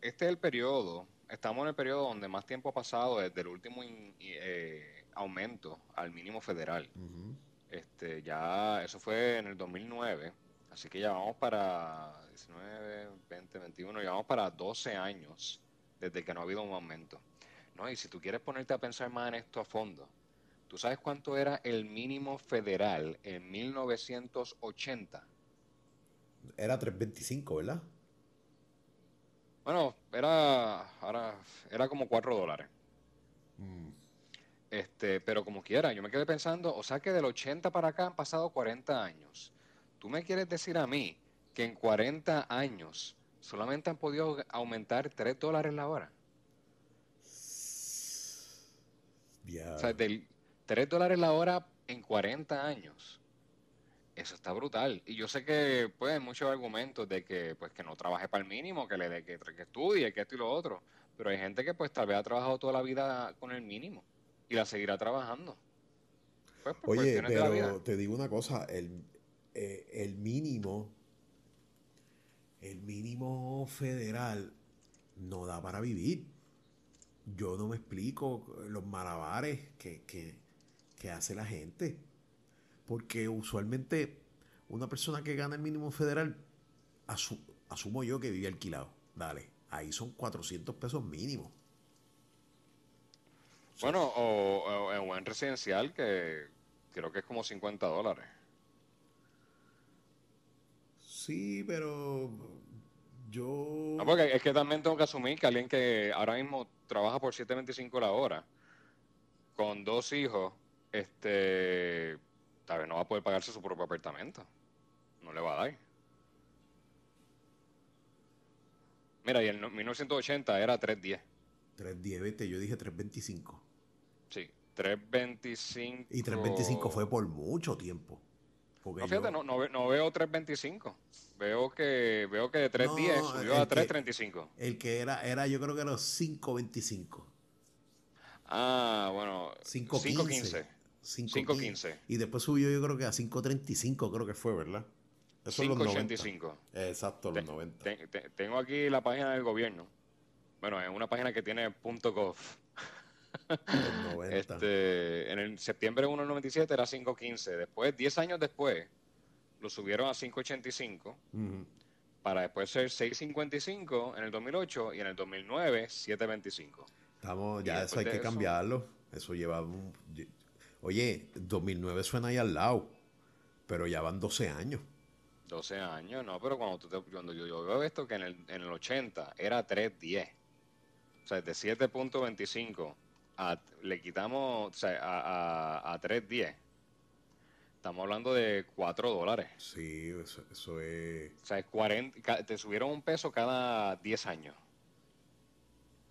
este es el periodo, estamos en el periodo donde más tiempo ha pasado desde el último eh, aumento al mínimo federal. este Ya, eso fue en el 2009, así que ya vamos para 19, 20, 21, ya vamos para 12 años desde que no ha habido un aumento. ¿no? Y si tú quieres ponerte a pensar más en esto a fondo, ¿tú sabes cuánto era el mínimo federal en 1980? Era 325, ¿verdad? Bueno, era, ahora, era como 4 dólares. Mm. Este, pero como quiera, yo me quedé pensando, o sea que del 80 para acá han pasado 40 años. ¿Tú me quieres decir a mí que en 40 años solamente han podido aumentar 3 dólares la hora? O sea, del 3 dólares la hora en 40 años. Eso está brutal. Y yo sé que pues hay muchos argumentos de que pues que no trabaje para el mínimo, que le dé que, que estudie, que esto y lo otro. Pero hay gente que pues tal vez ha trabajado toda la vida con el mínimo y la seguirá trabajando. Pues, Oye, pero te digo una cosa, el, eh, el mínimo, el mínimo federal no da para vivir. yo no me explico los malabares que, que, que hace la gente. Porque usualmente una persona que gana el mínimo federal, asumo yo que vive alquilado. Dale, ahí son 400 pesos mínimo. Bueno, o, en un residencial que creo que es como 50 dólares. Sí, pero yo... No, porque es que también tengo que asumir que alguien que ahora mismo trabaja por 7.25 la hora, con dos hijos, este, tal vez no va a poder pagarse su propio apartamento. No le va a dar. Mira, y en 1980 era 310. 310, vete, yo dije 325. Sí, 325. Y 325 fue por mucho tiempo. no, fíjate, no, no, veo 325. Veo que veo que de 310 subió a 335. el que era, era yo creo que era 525. Ah, bueno. 515. 515. Y después subió yo creo que a 535, creo que fue, ¿verdad? 585. Exacto, los 90. tengo aquí la página del gobierno. Bueno, es una página que tiene .gov. este, en el septiembre 1 97 era 5.15. Después, 10 años después, lo subieron a 5.85. Para después ser 6.55 en el 2008 y en el 2009 7.25. Estamos, ya eso hay que cambiarlo. Eso lleva un, Oye, 2009 suena ahí al lado, pero ya van 12 años. 12 años, no, pero cuando, tú cuando yo, veo esto, que en el, en el 80 era 3.10, o sea, de 7.25 le quitamos o sea, a, a, 3.10, estamos hablando de 4 dólares. Sí, eso, es... O sea, es 40, te subieron un peso cada 10 años.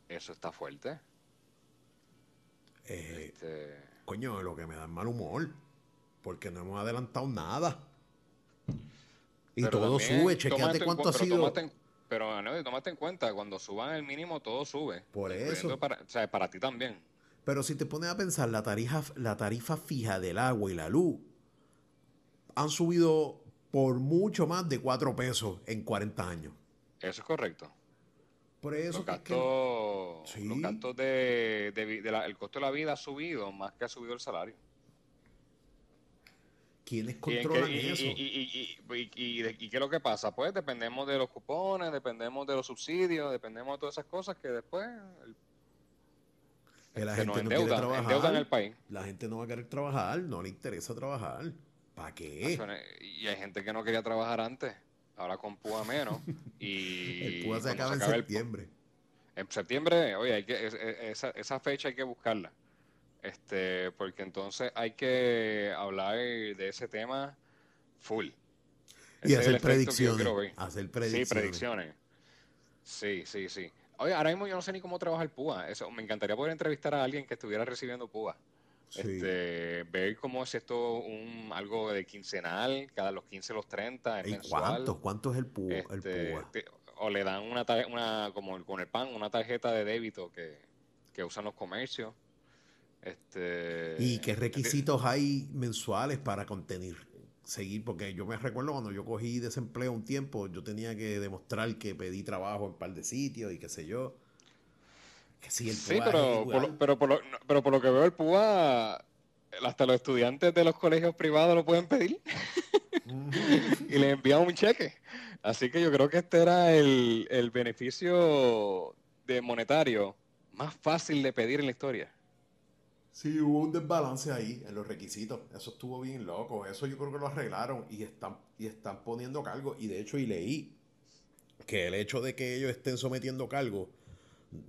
Eso está fuerte. Eh, este... Coño, lo que me da mal humor, porque no hemos adelantado nada. Y todo sube, chequeate cuánto ha sido. pero no, tomaste en cuenta, cuando suban el mínimo, todo sube. Por eso. Para, o sea, para ti también. Pero si te pones a pensar, la tarifa, la tarifa fija del agua y la luz han subido por mucho más de 4 pesos en 40 años. Eso es correcto. Por eso los gastos, los gastos de, el costo de la vida ha subido más que ha subido el salario. ¿Quiénes controlan y, eso? Y, y, qué es lo que pasa? Pues dependemos de los cupones, dependemos de los subsidios, dependemos de todas esas cosas que después la gente no quiere trabajar. el país. La gente no va a querer trabajar, no le interesa trabajar. ¿Para qué? Y hay gente que no quería trabajar antes, ahora con PUA menos. y el PUA se acaba en septiembre. En septiembre, oye, hay que, esa, esa fecha hay que buscarla este, porque entonces hay que hablar de ese tema full. y hacer predicciones. Hacer predicciones. Sí, predicciones. Sí, sí, sí. Oye, ahora mismo yo no sé ni cómo trabaja el PUA. Eso, me encantaría poder entrevistar a alguien que estuviera recibiendo PUA. Este, ver cómo es esto un, algo de quincenal, cada los 15, los 30, ¿Y ¿Cuánto? ¿Cuánto es el PUA? Este, o le dan una, una, como con el PAN, una tarjeta de débito que, que usan los comercios. Este, ¿Y qué requisitos hay mensuales para contener? Seguir, porque yo me recuerdo cuando yo cogí desempleo un tiempo, yo tenía que demostrar que pedí trabajo en un par de sitios y qué sé yo. Que sí, pero, por, pero, por lo, pero por lo que veo el PUA, hasta los estudiantes de los colegios privados lo pueden pedir y les envían un cheque. Así que yo creo que este era el, el beneficio de monetario más fácil de pedir en la historia. Sí, hubo un desbalance ahí en los requisitos. Eso estuvo bien loco. Eso yo creo que lo arreglaron y están, y están poniendo cargo. Y de hecho, y leí que el hecho de que ellos estén sometiendo cargo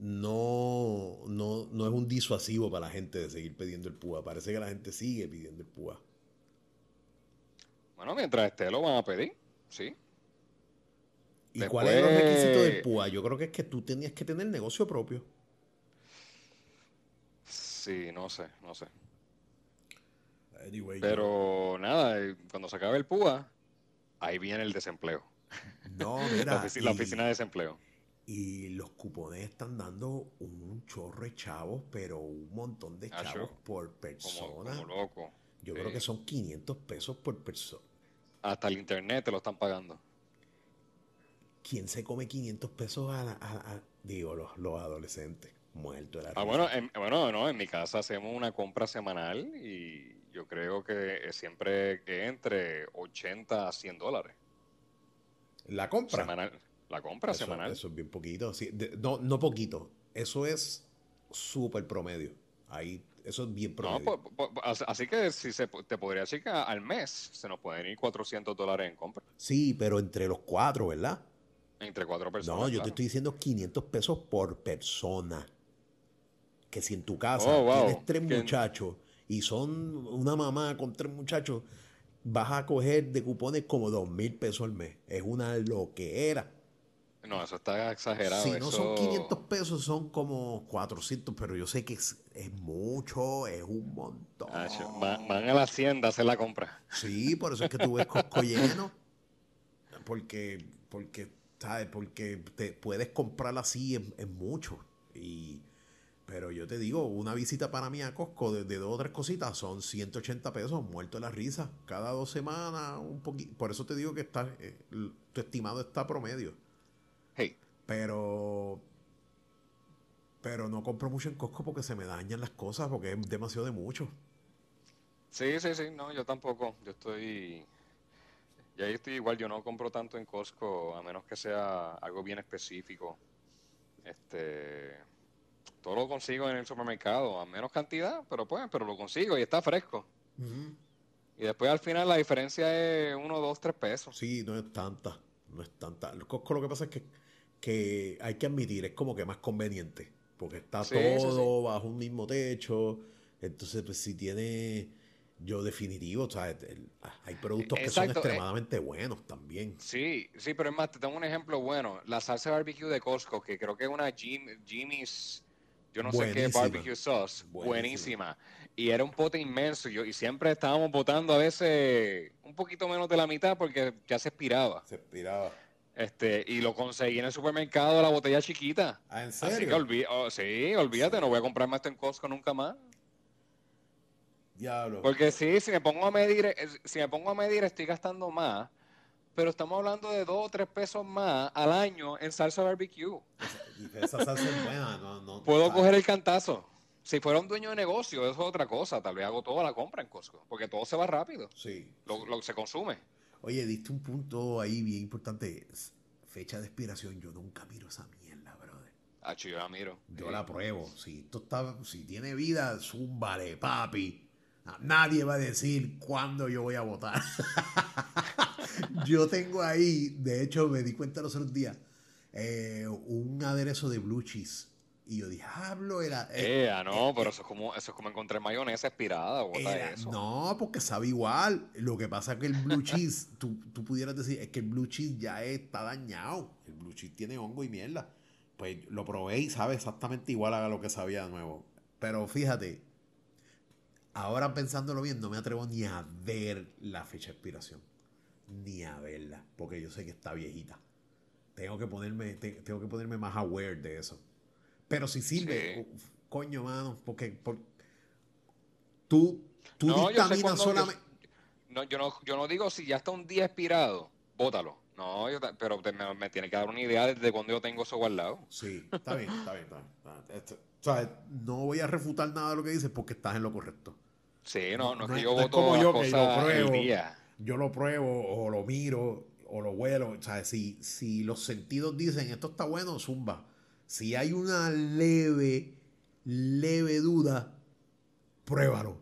no, no, no es un disuasivo para la gente de seguir pidiendo el PUA. Parece que la gente sigue pidiendo el PUA. Bueno, mientras esté lo van a pedir, sí. ¿Y cuál es el requisito del PUA? Yo creo que es que tú tenías que tener negocio propio. Sí, no sé, no sé. Pero nada, eh, cuando se acabe el PUA, ahí viene el desempleo. No, mira. la, oficina, de desempleo. Y los cupones están dando un chorro de chavos, pero un montón de chavos por persona. Como, loco. Yo creo que son 500 pesos por persona. Hasta el internet te lo están pagando. ¿Quién se come 500 pesos a, digo, los, los adolescentes? muerto de la Ah, bueno, en, bueno, no, en mi casa hacemos una compra semanal y yo creo que siempre que entre 80 a 100 dólares. ¿La compra? Semanal. La compra semanal. Eso es bien poquito. no, no poquito. Eso es súper promedio. Ahí, eso es bien promedio. No, así que si se, te podría decir que al mes se nos pueden ir 400 dólares en compra. Sí, pero entre los cuatro, ¿verdad? Entre cuatro personas. No, yo te estoy diciendo 500 pesos por persona. Que si en tu casa oh, tienes tres muchachos y son una mamá con tres muchachos, vas a coger de cupones como dos mil pesos al mes. Es una loquera. No, eso está exagerado. Si no son 500 pesos, son como 400, pero yo sé que es, mucho, es un montón. van, a la hacienda a hacer la compra. Sí, por eso es que tú ves Costco lleno. Porque, porque, ¿sabes? Porque te puedes comprar así en, mucho. Y, pero yo te digo, una visita para mí a Costco de, dos o tres cositas son 180 pesos, muerto de la risa. Cada dos semanas, un poquito. Por eso te digo que está, eh, tu estimado está promedio. Pero. Pero no compro mucho en Costco porque se me dañan las cosas, porque es demasiado de mucho. Sí, sí, sí, no, yo tampoco. Yo estoy. Y ahí estoy igual, yo no compro tanto en Costco, a menos que sea algo bien específico. Este. Todo lo consigo en el supermercado, a menos cantidad, pero pues, pero lo consigo y está fresco. Y después al final la diferencia es uno, dos, tres pesos. Sí, no es tanta, no es tanta. El Costco lo que pasa es que que hay que admitir, es como que más conveniente, porque está todo bajo un mismo techo, entonces pues si tiene, yo definitivo, o sea, hay productos que son eh. extremadamente buenos también. Sí, sí, pero es más, te tengo un ejemplo bueno, la salsa barbecue de Costco, que creo que es una Jimmy's, yo no sé qué barbecue sauce, buenísima. Y era un pote inmenso, yo, y siempre estábamos botando a veces un poquito menos de la mitad porque ya se expiraba. Se expiraba. Este, y lo conseguí en el supermercado, la botella chiquita. ¿Ah, en serio? Así que oh, sí, olvídate, no voy a comprarme esto en Costco nunca más. Diablo. Porque sí, si me pongo a medir, eh, si me pongo a medir, estoy gastando más. Pero estamos hablando de dos o tres pesos más al año en salsa barbecue. Esa, salsa es buena, no, no Puedo coger el cantazo. Si fuera un dueño de negocio, eso es otra cosa. Tal vez hago toda la compra en Costco. Porque todo se va rápido. Sí. Lo, lo se consume. Oye, diste un punto ahí bien importante. Fecha de expiración, yo nunca miro esa mierda, brother. Ah, yo la miro. Yo la pruebo. Si esto está, si tiene vida, zúmbale, papi. Nadie va a decir cuándo yo voy a votar. yo tengo ahí, de hecho, me di cuenta los otros días, eh, un aderezo de blue cheese y yo dije, hablo, era. Eh, eh no, eh, pero eso es como eso es como encontrar mayonesa expirada. eso. No, porque sabe igual. Lo que pasa es que el blue cheese, tú, tú, pudieras decir, es que el blue cheese ya está dañado. El blue cheese tiene hongo y mierda. Pues lo probé y sabe exactamente igual a lo que sabía de nuevo. Pero fíjate, ahora pensándolo bien, no me atrevo ni a ver la fecha de expiración. Ni a verla, porque yo sé que está viejita. Tengo que ponerme, tengo que ponerme más aware de eso. Pero si sirve, coño, mano, porque, tú, tú no, dictaminas solamente. no, yo no, yo no digo si ya está un día expirado, bótalo. No, yo, pero me, tiene que dar una idea desde cuando yo tengo eso guardado. Sí, está bien, está bien, está bien. o sea, no voy a refutar nada de lo que dices porque estás en lo correcto. Sí, no, no, es que yo voto como yo, que lo pruebo, Yo lo pruebo o lo miro o lo huelo. O sea, si, si los sentidos dicen esto está bueno, zumba si hay una leve, leve duda, pruébalo.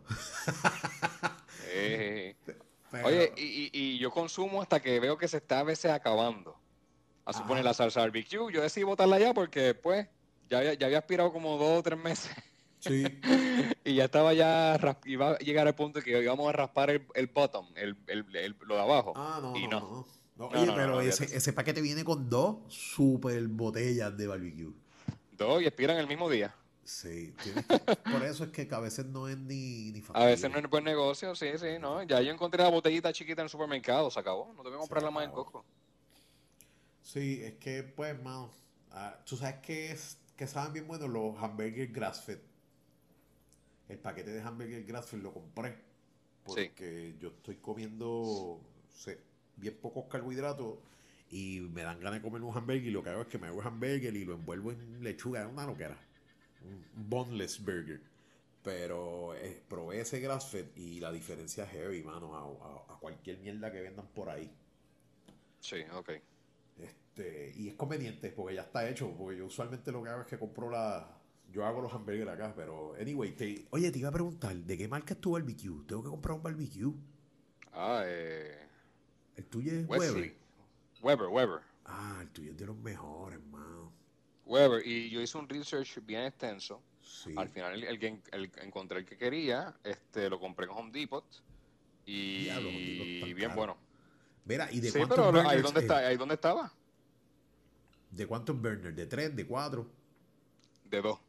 Eh, oye, y, yo consumo hasta que veo que se está a veces acabando. A suponer la salsa barbecue, yo decidí botarla ya porque pues ya había, ya había aspirado como dos o tres meses. Sí. y ya estaba ya, iba a llegar al punto que íbamos a raspar el, el bottom, el, el, lo de abajo. Ah, no, y no. No, oye, pero ese, ese, paquete viene con dos super botellas de barbecue. Dos y expiran el mismo día. Sí, por eso es que a veces no es ni, ni A veces no es buen negocio, sí, sí, ¿no? Ya yo encontré la botellita chiquita en el supermercado, se acabó. No tengo que comprarla más en Costco. Sí, es que, pues, mano, ah, tú sabes que, es, que saben bien buenos los hamburgers grass-fed. El paquete de hamburger grass-fed lo compré porque yo estoy comiendo sé, bien pocos carbohidratos y me dan ganas de comer un hamburger y lo que hago es que me hago un hamburger y lo envuelvo en lechuga, es una loquera. un boneless burger. Pero eh, probé ese grass fed y la diferencia es heavy, mano, a, a, cualquier mierda que vendan por ahí. Sí, ok. Este, y es conveniente porque ya está hecho. Porque yo usualmente lo que hago es que compro la. Yo hago los hamburgues acá, pero anyway, te, oye, te iba a preguntar, ¿de qué marca es tu barbecue? Tengo que comprar un barbecue. Ah, eh. El tuyo es Weber. Weber, Weber. Ah, el tuyo es de los mejores, hermano. Weber, y yo hice un research bien extenso. Al final el, que el, encontré el que quería, este, lo compré en Home Depot y, bien bueno. Mira, ¿y de sí, pero ahí dónde, está, ahí dónde estaba. ¿De cuántos burners? ¿De tres? ¿De cuatro? De dos.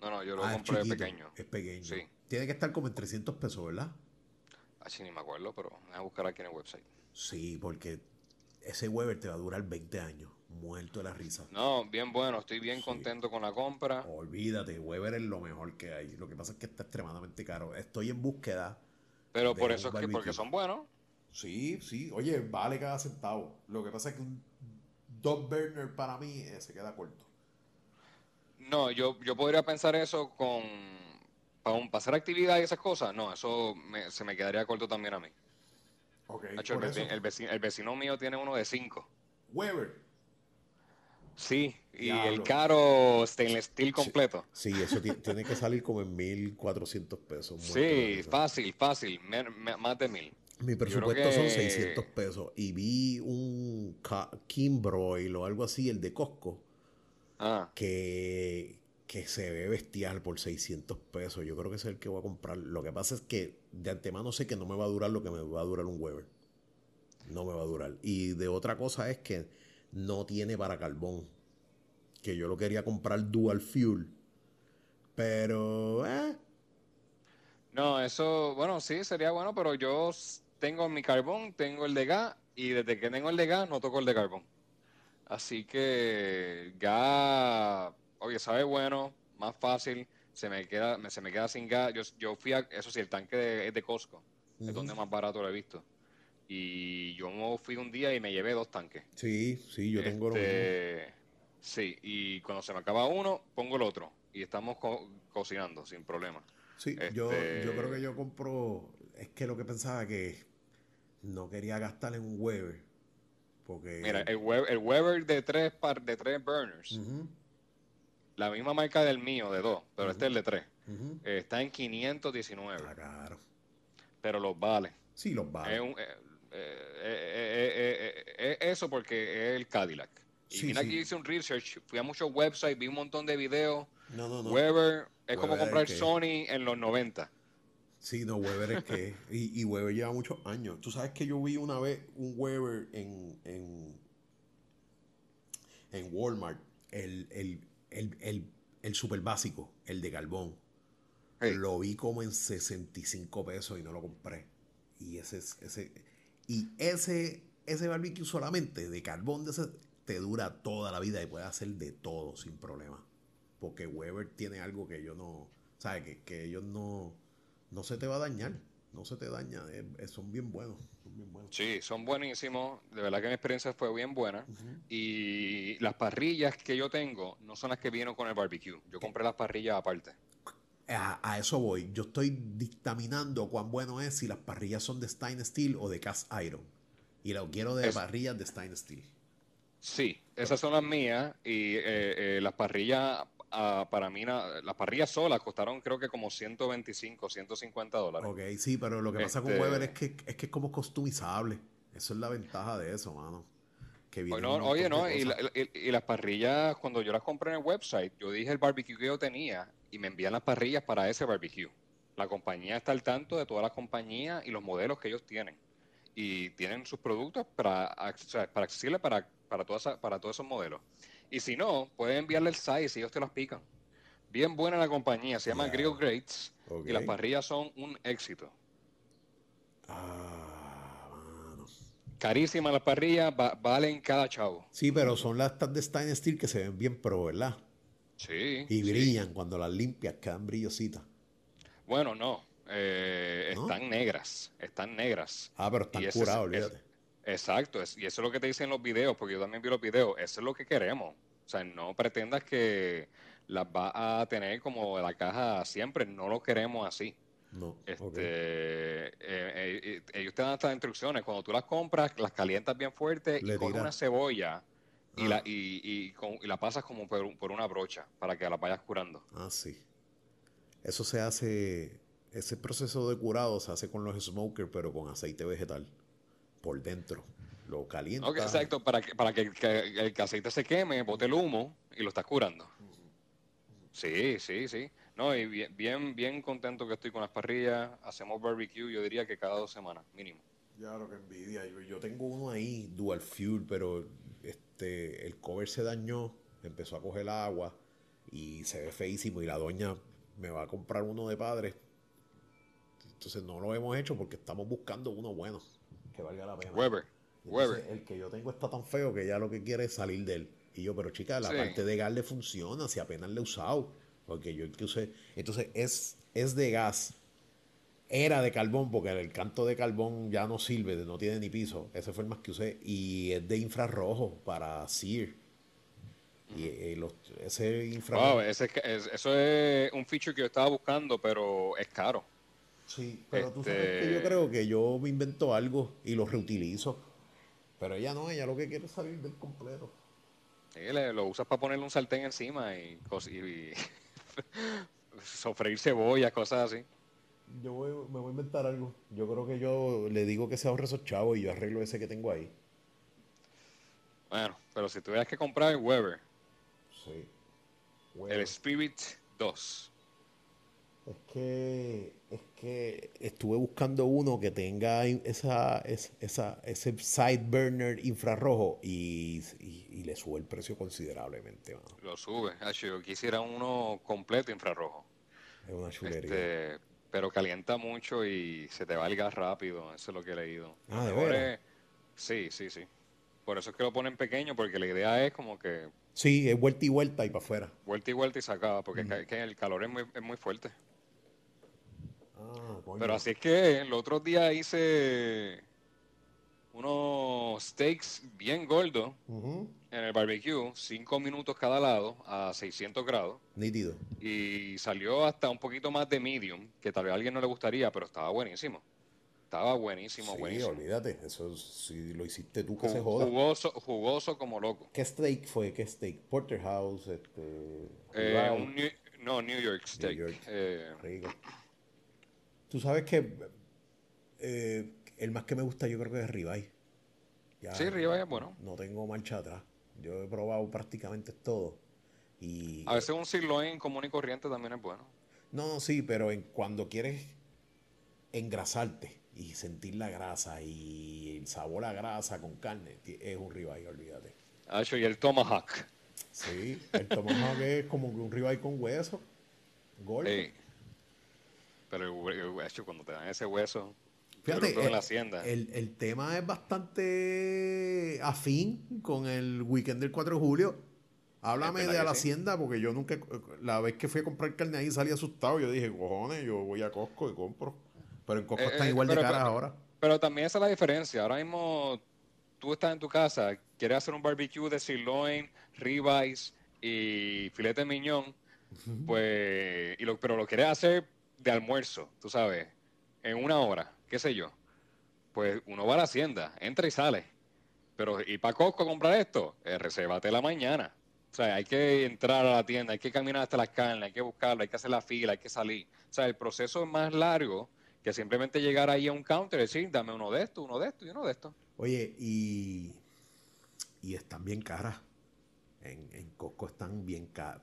No, no, yo lo ah, compré pequeño. Es pequeño. Sí. Tiene que estar como en 300 pesos, ¿verdad? Así ni me acuerdo, pero voy a buscar aquí en el website. Sí, porque ese Weber te va a durar 20 años. Muerto de la risa. No, bien bueno, estoy bien contento con la compra. Olvídate, Weber es lo mejor que hay. Lo que pasa es que está extremadamente caro. Estoy en búsqueda. Pero por eso es que, porque son buenos. Sí, sí. Oye, vale cada centavo. Lo que pasa es que un dos burner para mí eh, se queda corto. No, yo, yo podría pensar eso con. Para, un, hacer actividad y esas cosas. No, eso se me quedaría corto también a mí. Okay, el, vecino, el, vecino, mío tiene uno de cinco. Weber. Sí, y el caro stainless steel completo. Sí, eso tiene que salir como en 1400 pesos. Sí, fácil, fácil, más de mil. Mi presupuesto son 600 pesos y vi un Kimbroil o algo así, el de Costco, ah. que, que se ve bestial por 600 pesos. Yo creo que es el que voy a comprar. Lo que pasa es que de antemano sé que no me va a durar lo que me va a durar un Weber. No me va a durar. Y de otra cosa es que no tiene para carbón. Que yo lo quería comprar dual fuel. Pero, eh. No, eso, bueno, sí, sería bueno, pero yo tengo mi carbón, tengo el de gas, y desde que tengo el de gas no toco el de carbón. Así que gas, oye, sabe bueno, más fácil, se me queda, se me queda sin gas. Yo, yo fui a, eso sí, el tanque es de Costco, es donde más barato lo he visto. Y yo fui un día y me llevé dos tanques. Sí, sí, yo tengo este, Sí, y cuando se me acaba uno, pongo el otro. Y estamos cocinando sin problema. Sí, yo, este yo creo que yo compro. Es que lo que pensaba que no quería gastar en un Weber. Porque... Mira, el Weber, el Weber de tres par, de tres burners. La misma marca del mío, de dos, pero este es el de tres. está en 519. Ah, claro. Pero los vale. Sí, los vale. Es un, eh, eh, eh, eso porque es el Cadillac. Y mira aquí hice un research, fui a muchos websites, vi un montón de videos. No, no, no. Weber es como comprar Sony en los 90. Sí, no, Weber es que. Y, y, Weber lleva muchos años. Tú sabes que yo vi una vez un Weber en, en, en Walmart, el, el, el, el, super básico, el de carbón. Lo vi como en 65 pesos y no lo compré. Y ese, ese, y ese, ese barbecue solamente de carbón de ese, te dura toda la vida y puedes hacer de todo sin problema. Porque Weber tiene algo que yo no, ¿sabes? Que, que ellos no, no se te va a dañar. No se te daña. son, bien buenos, Sí, son buenísimos. De verdad que mi experiencia fue bien buena. Y las parrillas que yo tengo no son las que vienen con el barbecue. Yo compré las parrillas aparte. A, eso voy. Yo estoy dictaminando cuán bueno es si las parrillas son de Stein Steel o de Cast Iron. Y lo quiero de parrillas de Stein Steel. Sí, esas son las mías. Y eh, eh, las parrillas, ah, para mí, las parrillas solas costaron creo que como 125, 150 dólares. Ok, sí, pero lo que pasa con este Weber es que, es que es como customizable. Eso es la ventaja de eso, mano. Que oye, no, y, y, las parrillas, cuando yo las compré en el website, yo dije el barbecue que yo tenía y me envían las parrillas para ese barbecue. La compañía está al tanto de todas las compañías y los modelos que ellos tienen. Y tienen sus productos para, para accesible para, para, para todos esos modelos. Y si no, pueden enviarle el size y ellos te las pican. Bien buena la compañía, se llama Grill Greats y las parrillas son un éxito. Ah, Carísimas las parrillas, valen cada chavo. Sí, pero son las de Stein Steel que se ven bien pro, ¿verdad? Y brillan cuando las limpias, quedan brillositas. Bueno, no. Eh, están negras. Están negras. Ah, pero están curadas, olvídate. Exacto. y eso es lo que te dicen los videos, porque yo también vi los videos. Eso es lo que queremos. O sea, no pretendas que las va a tener como la caja siempre. No lo queremos así. No. Este, eh, eh, ellos te dan estas instrucciones. Cuando tú las compras, las calientas bien fuerte y con una cebolla y, la, ah. y, la pasas como por, por, una brocha para que la vayas curando. Ah, sí. Eso se hace, ese proceso de curado se hace con los smokers, pero con aceite vegetal por dentro. Lo calienta. exacto, para que, para que, el aceite se queme, bote el humo y lo estás curando. Sí, sí, sí. No, y bien, bien, bien contento que estoy con las parrillas. Hacemos barbecue, yo diría que cada dos semanas, mínimo. Ya, lo que envidia. Yo, tengo uno ahí, Dual Fuel, pero este el cover se dañó, empezó a coger agua y se ve feísimo. Y la doña me va a comprar uno de padre. Entonces no lo hemos hecho porque estamos buscando uno bueno que valga la pena. Weber. Weber. El que yo tengo está tan feo que ya lo que quiere es salir de él. Y yo, pero chica, la parte de gas le funciona, si apenas le he usado. Porque yo el que usé. Entonces es, es de gas. Era de carbón, porque el canto de carbón ya no sirve, no tiene ni piso. Ese fue el más que usé. Y es de infrarrojo para SEER. Y, eh, ese infrarrojo. eso es un feature que yo estaba buscando, pero es caro. Sí, pero tú sabes que yo este creo que yo me invento algo y lo reutilizo. Pero ella no, ella lo que quiere es salir del completo. Sí, lo usas para ponerle un sartén encima y, y, sofreír cebolla, cosas así. Yo me voy a inventar algo. Yo creo que yo le digo que se ahorre esos chavos y yo arreglo ese que tengo ahí. Bueno, pero si tuvieras que comprar el Weber. Sí. El Spirit 2. Es que, es que estuve buscando uno que tenga esa, esa, ese side burner infrarrojo y, le sube el precio considerablemente. Lo sube. Yo quisiera uno completo infrarrojo. Es una chulería. Este, pero calienta mucho y se te va el gas rápido. Eso es lo que he leído. Ah, ¿de verdad? Sí, sí, sí. Por eso es que lo ponen pequeño, porque la idea es como que... Sí, es vuelta y vuelta y para afuera. Vuelta y vuelta y sacada, porque el calor es muy, es muy fuerte. Ah, Pero así es que el otro día hice unos steaks bien gordos en el barbecue, cinco minutos cada lado a 600 grados. Nítido. Y salió hasta un poquito más de medium, que tal vez a alguien no le gustaría, pero estaba buenísimo. Estaba buenísimo, sí, buenísimo. olvídate, eso si lo hiciste tú que se joda. Jugoso, jugoso como loco. ¿Qué steak fue? ¿Qué steak? Porterhouse, este... Eh, no, New York steak. Eh, Tú sabes que eh, el más que me gusta yo creo que es Ribeye. sí, Ribeye es bueno. No tengo marcha atrás. Yo he probado prácticamente todo. Y, a veces un sirloin común y corriente también es bueno. No, sí, pero en, cuando quieres engrasarte y sentir la grasa y el sabor a grasa con carne, es un ribeye, olvídate. Ah, y el tomahawk. Sí, el tomahawk es como un ribeye con hueso, gordo. Pero el, cuando te dan ese hueso, Fíjate, el, en la hacienda. El, tema es bastante afín con el weekend del 4 de julio. Háblame de la hacienda, porque yo nunca, la vez que fui a comprar carne ahí salí asustado. Yo dije, cojones, yo voy a Costco y compro. Pero en Costco eh, están eh, igual de caras ahora. Pero también esa es la diferencia. Ahora mismo tú estás en tu casa, quieres hacer un barbecue de sirloin, ribeyes y filete de miñón, pues, y lo, pero lo quieres hacer de almuerzo, tú sabes, en una hora, qué sé yo, pues uno va a la hacienda, entra y sale. Pero, ¿y para Costco comprar esto? Eh, resérvate la mañana. O sea, hay que entrar a la tienda, hay que caminar hasta las carnes, hay que buscarlo, hay que hacer la fila, hay que salir. O sea, el proceso es más largo que simplemente llegar ahí a un counter y decir, dame uno de estos, uno de estos y uno de estos. Oye, y, y están bien caras. En, en Costco están bien caras.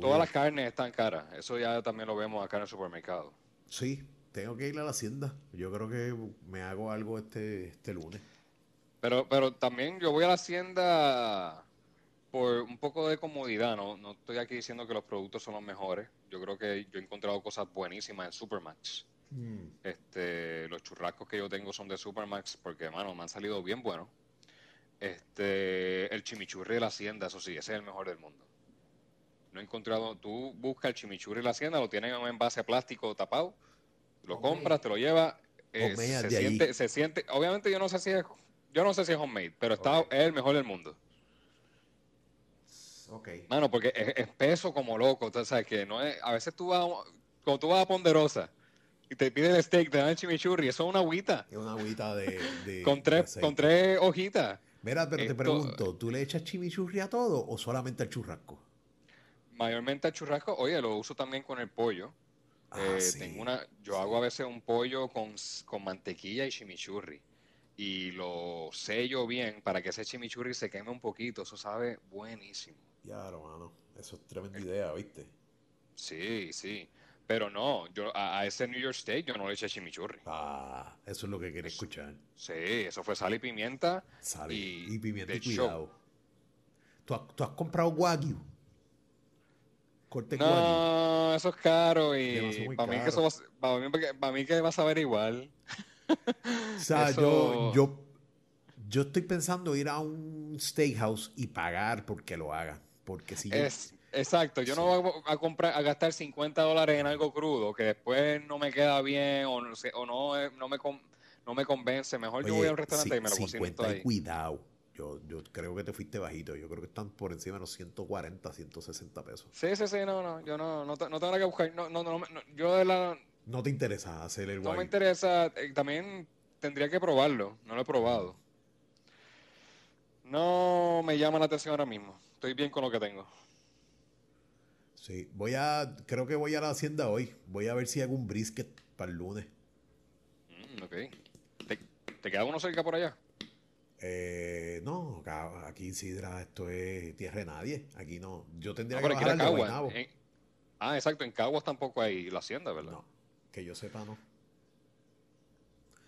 todas las carnes están caras. Eso ya también lo vemos acá en el supermercado. Sí, tengo que ir a la hacienda. Yo creo que me hago algo este, este lunes. Pero, pero también yo voy a la hacienda por un poco de comodidad. No, no estoy aquí diciendo que los productos son los mejores. Yo creo que yo he encontrado cosas buenísimas en Supermax. Mm. Este, los churrascos que yo tengo son de Supermax porque, mano, me han salido bien buenos. Este, el chimichurri de la hacienda, eso sí, ese es el mejor del mundo. No he encontrado, tú buscas el chimichurri de la hacienda, lo tienen en un envase plástico tapado, lo compras, te lo llevas, eh, se, siente, se siente, obviamente yo no sé si es, yo no sé si es homemade, pero está, es el mejor del mundo. Ok. Mano, porque es, es peso como loco, tú sabes que no es, a veces tú vas, cuando tú vas a Ponderosa y te piden el steak, te dan el chimichurri, eso es una agüita. Es una agüita de, de- Con de tres, aceite. con tres hojitas. Mira, pero te pregunto, ¿tú le echas chimichurri a todo o solamente al churrasco? Mayormente el churrasco, oye, lo uso también con el pollo. Ah, Eh, sí, tengo una, yo sí. hago a veces un pollo con, con mantequilla y chimichurri. Y lo sello bien para que ese chimichurri se queme un poquito. Eso sabe buenísimo. Ya, hermano, eso es tremenda idea, ¿viste? Sí, sí. Pero no, yo a, a ese New York Steak yo no le eché chimichurri. Ah, eso es lo que quería escuchar. Sí, eso fue sal y pimienta. Sal Y y, pimienta y cuidado. ¿Tú has, tú has comprado wagyu? Corte wagyu. No, eso es caro y para mí, que eso va, a- para, mí, para mí que va a saber igual. O sea, eso- yo, yo, yo estoy pensando ir a un steakhouse y pagar porque lo hagan. Porque si yo, Es, exacto, yo no voy a comprar, a gastar 50 dólares en algo crudo que después no me queda bien o no, o no, eh, no, me, no me convence. Mejor yo voy a un restaurante y me lo cocino 50 todo ahí. cuidado. Yo, yo creo que te fuiste bajito. Yo creo que están por encima de los 140, 160 pesos. Sí, sí, sí, no, no, yo no, no, no tengo nada que buscar. No, no, no, no, yo de la, No te interesa hacer el no me interesa, eh, también tendría que probarlo, no lo he probado. No me llama la atención ahora mismo. Estoy bien con lo que tengo. Sí, voy a, creo que voy a la hacienda hoy. Voy a ver si hago un brisket para el lunes. Mm, ok. ¿Te, te queda uno cerca por allá? Eh, no, acá- aquí en Sidra esto es tierra de nadie. Aquí no. Yo tendría No, que bajar. Guaynabo. En- ah, exacto, en Caguas tampoco hay la hacienda, ¿verdad? No, que yo sepa no.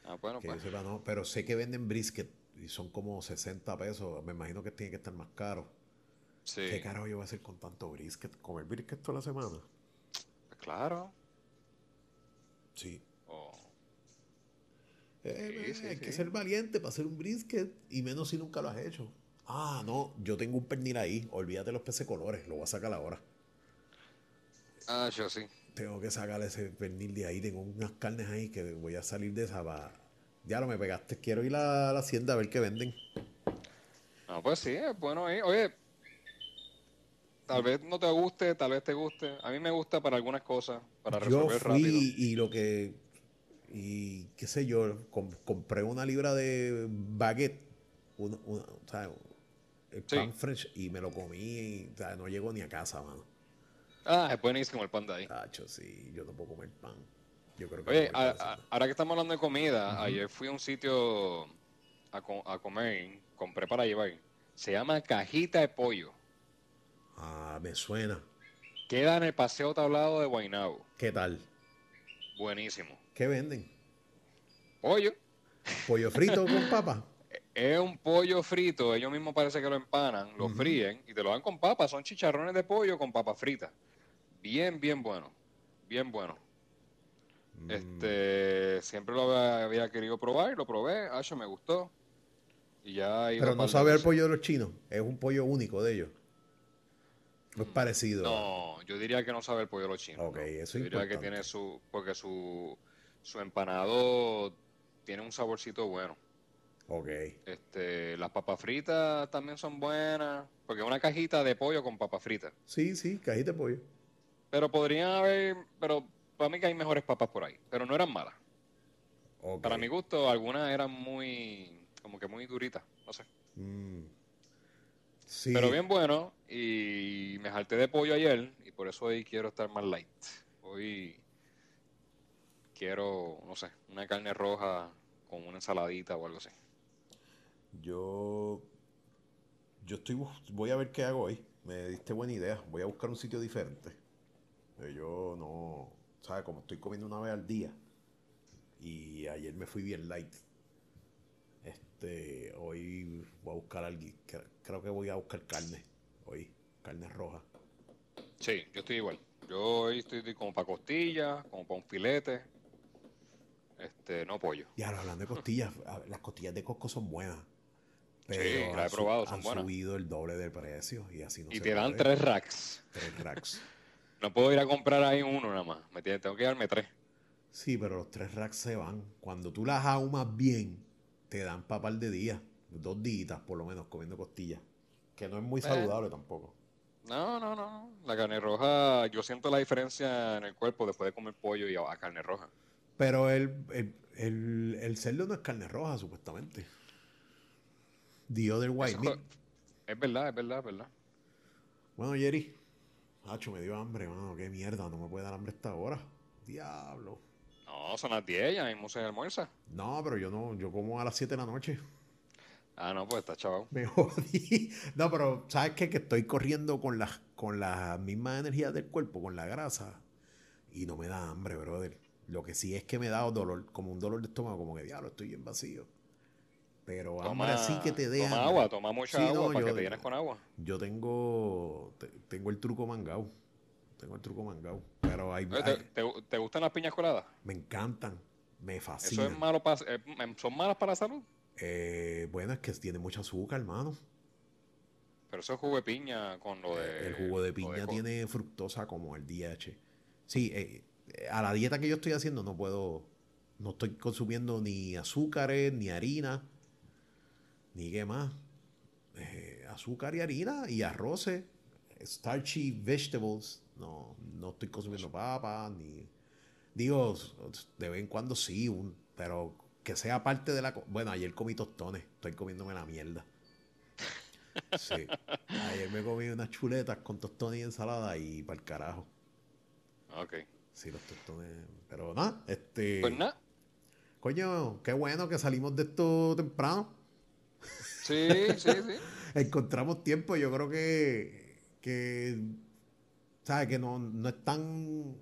Ah, bueno, Que pues. yo sepa no. Pero sé que venden brisket y son como 60 pesos. Me imagino que tiene que estar más caro. Sí, ¿Qué carajo yo voy a hacer con tanto brisket? ¿Comer brisket toda la semana? claro. Sí. Oh, Eh, Sí, eh, sí, hay que ser valiente para hacer un brisket y menos si nunca lo has hecho. Ah, no, yo tengo un pernil ahí. Olvídate los peces colores, lo voy a sacar ahora. Ah, yo sí. Tengo que sacar ese pernil de ahí. Tengo unas carnes ahí que voy a salir de esa. pa- Ya lo me pegaste. Quiero ir a la hacienda a ver qué venden. No, pues sí, es bueno ahí. Oye, tal vez no te guste, tal vez te guste. A mí me gusta para algunas cosas, para Yo resolver fui rápido. y lo que. Y qué sé yo, com- compré una libra de baguette. Una, una- o sea, el Sí. pan fresh y me lo comí. Y, o sea, no llego ni a casa, mano. Ah, es buenísimo el pan de ahí. Tacho, sí, yo no puedo comer pan. Yo creo que Oye, a- a- ahora que estamos hablando de comida, ayer fui a un sitio a, a comer, compré para llevar. Se llama Cajita de Pollo. Ah, me suena. Queda en el Paseo Tablado de Guaynabo. ¿Qué tal? Buenísimo. ¿Qué venden? Pollo. ¿Pollo frito con papa? Es un pollo frito, ellos mismos parece que lo empanan, lo fríen y te lo dan con papas. Son chicharrones de pollo con papas fritas. Bien, bien bueno. Bien bueno. Mm, Este, siempre lo había, había querido probar, lo probé, Acho me gustó. Y ya Pero no sabe al veces. pollo de los chinos. Es un pollo único de ellos. No es parecido. No, yo diría que no sabe el pollo de los chinos. Ok, eso Yo es diría que tiene su, porque su, su empanado tiene un saborcito bueno. Ok. Este, las papas fritas también son buenas, porque es una cajita de pollo con papas fritas. Sí, sí, cajita de pollo. Pero podrían haber, pero para mí que hay mejores papas por ahí, pero no eran malas. Ok. Para mi gusto, algunas eran muy, como que muy duritas, no sé. Mm. Sí. Pero bien bueno, y me jalté de pollo ayer, y por eso hoy quiero estar más light. Hoy quiero, no sé, una carne roja con una ensaladita o algo así. Yo. Yo estoy. Voy a ver qué hago hoy. Me diste buena idea. Voy a buscar un sitio diferente. Eh, Yo no. ¿Sabes? Como estoy comiendo una vez al día. Y ayer me fui bien light. Este. Hoy voy a buscar algo. cre- Creo que voy a buscar carne. Hoy. Carne roja. Sí, yo estoy igual. Yo hoy estoy como para costillas, como para un filete, este, no pollo. Y ahora hablando de costillas. Las costillas de Costco son buenas. Sí, las he han probado, son han buenas. subido el doble del precio. Y así no y se te dan puede. tres racks. Tres racks. No puedo ir a comprar ahí uno nada más. Me tengo que darme tres. Sí, pero los tres racks se van. Cuando tú las ahumas bien, te dan para par de días. Dos días por lo menos comiendo costillas. Que no es muy Eh. saludable tampoco. No, no, no. La carne roja, yo siento la diferencia en el cuerpo después de comer pollo y a, carne roja. Pero el, el, el, cerdo no es carne roja, supuestamente. The other white meat. Es verdad, es verdad, es verdad. Bueno, Jerry. Hacho, me dio hambre, mano. Qué mierda, no me puede dar hambre esta hora. Diablo. No, son las 10, ya mismo se almuerza. No, pero yo no, yo como a las 7 de la noche. Ah, no, pues está chaval. Me jodí. No, pero ¿sabes qué? Que estoy corriendo con las con la misma energía del cuerpo, con la grasa. Y no me da hambre, brother. Lo que sí es que me da dolor, como un dolor de estómago, como que diablo, estoy bien vacío. Pero toma, hambre sí que te deja. Toma agua, toma mucha agua para que te llenes con agua. Yo tengo, tengo el truco mangao. Tengo el truco mangao. Pero hay, ¿Te, gustan las piñas coladas? Me encantan. Me fascinan. ¿Eso es malo para, eh, ¿Son malas para la salud? Eh, bueno, es que tiene mucho azúcar, hermano. Pero eso es jugo de piña con lo de. El jugo de piña tiene fructosa como el DH. Sí, eh, a la dieta que yo estoy haciendo no puedo. No estoy consumiendo ni azúcares, ni harina, ni qué más. Eh, azúcar y harina y arroces, starchy vegetables. No, no estoy consumiendo papas, ni. Digo, de vez en cuando sí, un, pero que sea parte de la... Bueno, ayer comí tostones, estoy comiéndome la mierda. Sí. Ayer me comí unas chuletas con tostones y ensalada y para el carajo. Ok. Sí, los tostones. Pero nada, este... Pues nada. Coño, qué bueno que salimos de esto temprano. Sí, sí, sí. Encontramos tiempo, yo creo que... que ¿Sabes? Que no, no es tan...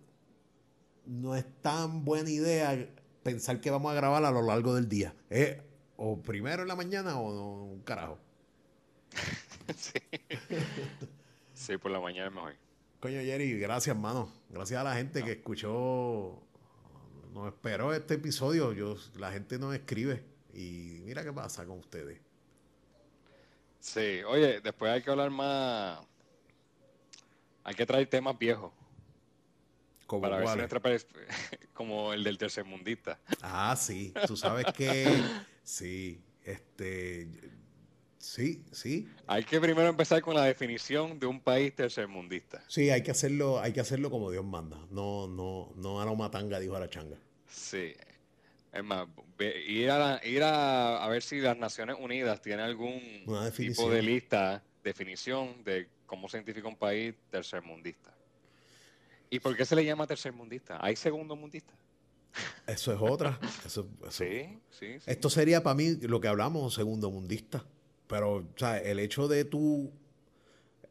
No es tan buena idea pensar que vamos a grabar a lo largo del día. ¿Eh? O primero en la mañana o un carajo. sí. sí, por la mañana es mejor. Coño, Jerry, gracias, mano. Gracias a la gente que escuchó, nos esperó este episodio. Yo, la gente nos escribe y mira qué pasa con ustedes. Sí, oye, después hay que hablar más. Hay que traer temas viejos. Como para ver si nuestra como el del tercermundista. Ah, sí. Tú sabes que sí, este sí, sí. Hay que primero empezar con la definición de un país tercermundista. Sí, hay que hacerlo, hay que hacerlo como Dios manda. No, no, no a la matanga, dijo changa Sí. Es más, ir a, ir a, a ver si las Naciones Unidas tienen algún tipo de lista, definición de cómo se identifica un país tercermundista. ¿Y por qué se le llama tercermundista? ¿Hay segundo mundista? Eso es otra. Eso, Sí, sí, Esto sería para mí lo que hablamos, segundo mundista. Pero, o sea, el hecho de tú.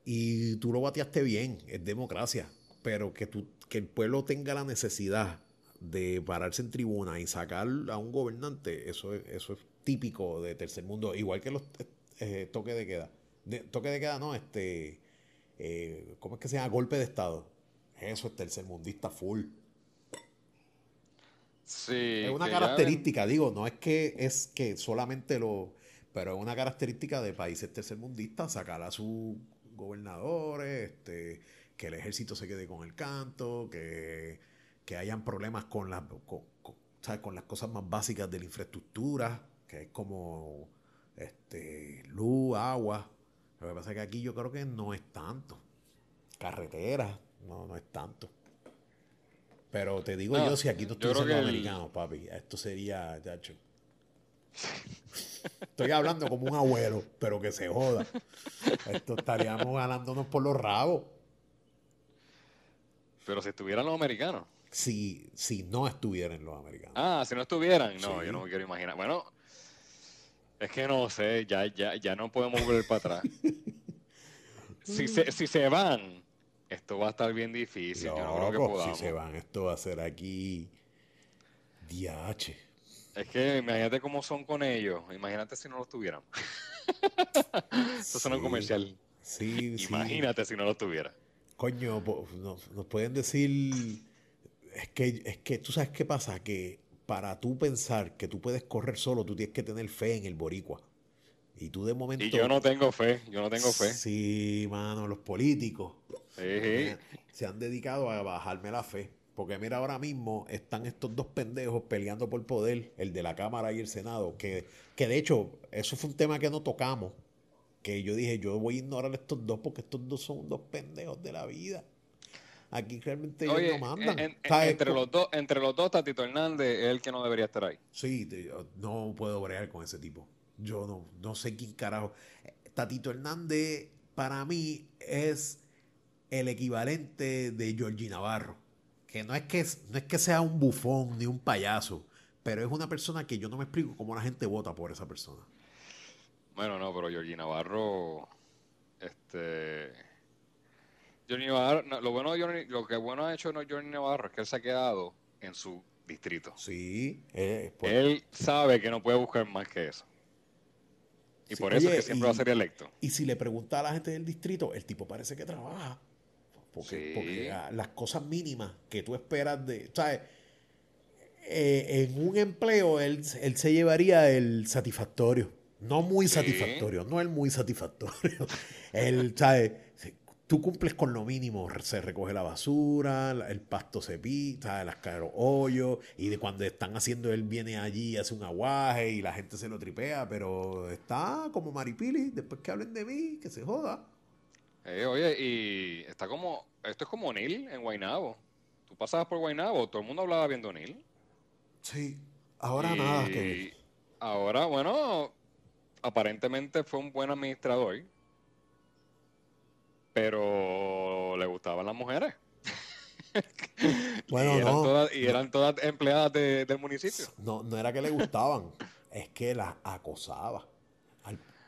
Y tú lo bateaste bien, es democracia. Pero que, tú, que el pueblo tenga la necesidad de pararse en tribuna y sacar a un gobernante, eso es, eso es típico de tercer mundo. Igual que los eh, toques de queda. toque de queda, no, este. Eh, ¿Cómo es que se llama? Golpe de Estado eso es tercermundista full. Sí. Es una característica, digo, no es que es que solamente lo. Pero es una característica de países tercermundistas sacar a sus gobernadores, este, que el ejército se quede con el canto, que, que hayan problemas con, la, con, con las cosas más básicas de la infraestructura, que es como este, luz, agua. Lo que pasa es que aquí yo creo que no es tanto. Carreteras, no, no es tanto. Pero te digo yo, si aquí tú estás siendo americano, papi, esto sería, chacho. Estoy hablando como un abuelo, pero que se joda. Esto estaríamos ganándonos por los rabos. Pero si estuvieran los americanos. Si, si no estuvieran los americanos. Ah, si no estuvieran. No, yo no me quiero imaginar. Bueno, es que no sé, ya, ya, ya no podemos volver para atrás. si, se, si se van, esto va a estar bien difícil. Yo no creo que podamos. Si se van, esto va a ser aquí. DH. Es que imagínate cómo son con ellos. Imagínate si no los tuvieran. Esto es un comercial. Sí, Imagínate si no los tuviera. Coño, nos, nos, pueden decir. Es que, es que tú sabes qué pasa, que para tú pensar que tú puedes correr solo, tú tienes que tener fe en el boricua. Y tú de momento. Y yo no tengo fe, yo no tengo fe. Sí, mano, los políticos se han dedicado a bajarme la fe. Porque mira, ahora mismo están estos dos pendejos peleando por poder, el de la Cámara y el Senado, que, que de hecho, eso fue un tema que no tocamos, que yo dije, yo voy a ignorar a estos dos porque estos dos son dos pendejos de la vida. Aquí realmente ellos no mandan. entre, los dos, entre los dos, Tatito Hernández es el que no debería estar ahí. Sí, no puedo bregar con ese tipo. Yo no, no sé quién carajo. Tatito Hernández, para mí, es el equivalente de Georgie Navarro. Que no es que, no es que sea un bufón ni un payaso, pero es una persona que yo no me explico cómo la gente vota por esa persona. Bueno, no, pero Georgie Navarro, este, Johnny Navarro, lo bueno lo que bueno ha hecho Johnny Navarro es que él se ha quedado en su distrito. Sí, eh, él sabe que no puede buscar más que eso. Y por eso es que siempre va a ser electo. Y si le pregunta a la gente del distrito, el tipo parece que trabaja. Porque, las cosas mínimas que tú esperas de. ¿Sabes? Eh, en un empleo él, él se llevaría el satisfactorio. No muy satisfactorio, no el muy satisfactorio. él, ¿sabes? Tú cumples con lo mínimo, se recoge la basura, el pasto se pita, las los hoyos, y de cuando están haciendo, él viene allí, hace un aguaje y la gente se lo tripea, pero está como Maripili, después que hablen de mí, que se joda. Eh, oye, y está como, esto es como Neil en Guainabo. Tú pasabas por Guainabo, todo el mundo hablaba bien de Neil. Sí, ahora nada que Ahora, bueno, aparentemente fue un buen administrador, pero le gustaban las mujeres. Bueno, y eran, no, todas, y eran todas empleadas del municipio. No, no era que le gustaban, es que las acosaba.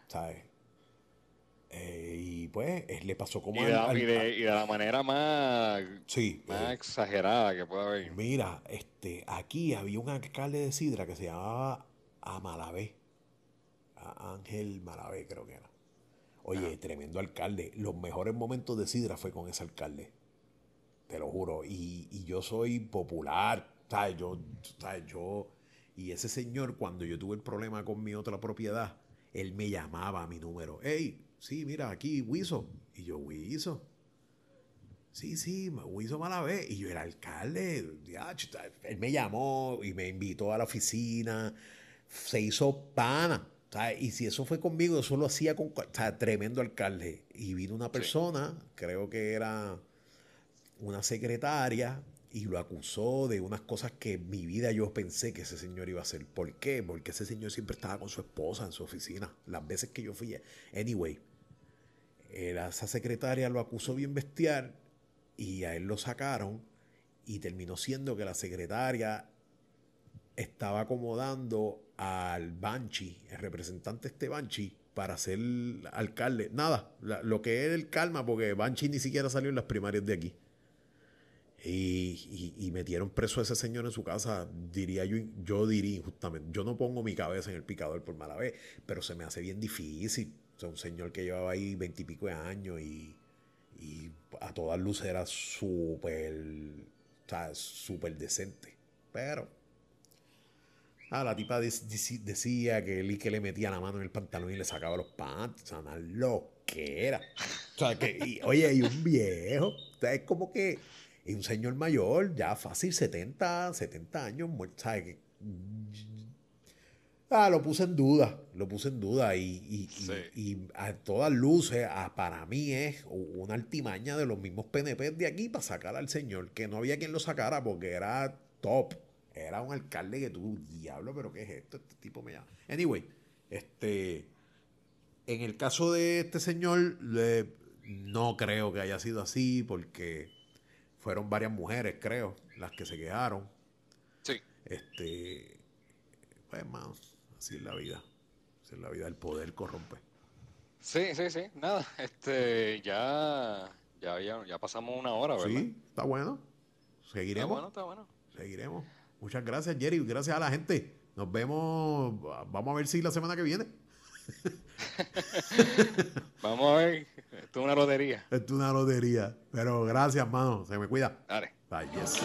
¿Sabes? Eh, y pues le pasó como y de, la manera más, sí, más eh, exagerada que pueda haber. Mira, este, aquí había un alcalde de Sidra que se llamaba Amalavé. Ángel Malavé creo que era. Oye, tremendo alcalde. Los mejores momentos de Sidra fue con ese alcalde. Te lo juro. Y, y yo soy popular. ¿Sabes? Yo, ¿sabes? Yo. Y ese señor, cuando yo tuve el problema con mi otra propiedad, él me llamaba a mi número. Hey, sí, mira, aquí, Wiso. Y yo, Wiso. Sí, sí, Wiso Malavé. Y yo era alcalde. él me llamó y me invitó a la oficina. Se hizo pana. Y si eso fue conmigo, eso lo hacía con tremendo alcalde. Y vino una persona, creo que era una secretaria, y lo acusó de unas cosas que en mi vida yo pensé que ese señor iba a hacer. ¿Por qué? Porque ese señor siempre estaba con su esposa en su oficina. Las veces que yo fui. Anyway, esa secretaria lo acusó bien bestial y a él lo sacaron y terminó siendo que la secretaria estaba acomodando al Banchi, el representante este Banchi, para ser alcalde. Nada, lo que es el calma, porque Banchi ni siquiera salió en las primarias de aquí. Y, metieron preso a ese señor en su casa, diría yo, yo diría justamente, yo no pongo mi cabeza en el picador por mala vez, pero se me hace bien difícil. O un señor que llevaba ahí veintipico de años y, y, a todas luces era súper, súper decente. Pero Ah, la tipa decía que él que le metía la mano en el pantalón y le sacaba los pants. O sea, una loquera. O sea, que, oye, y un viejo. O sea, es como que. Y un señor mayor, ya fácil, 70, 70 años, ¿sabes? Ah, lo puse en duda, lo puse en duda y, y, a todas luces, para mí es una altimaña de los mismos PNP de aquí para sacar al señor, que no había quien lo sacara porque era top. Era un alcalde que tú, diablo, pero ¿qué es esto? Este tipo me llama. Anyway, este. En el caso de este señor, no creo que haya sido así, porque fueron varias mujeres, creo, las que se quejaron. Sí. Este. Pues, más, así es la vida. Así es la vida, el poder corrompe. Sí, sí, sí. Nada, este. Ya. Ya, ya, pasamos una hora, ¿verdad? Sí, está bueno. Seguiremos. Está bueno, está bueno. Seguiremos. Muchas gracias, Jerry. Gracias a la gente. Nos vemos. Vamos a ver si la semana que viene. Vamos a ver. Esto es una lotería. Esto es una lotería. Pero gracias, mano. Se me cuida. Dale. Bye, yes.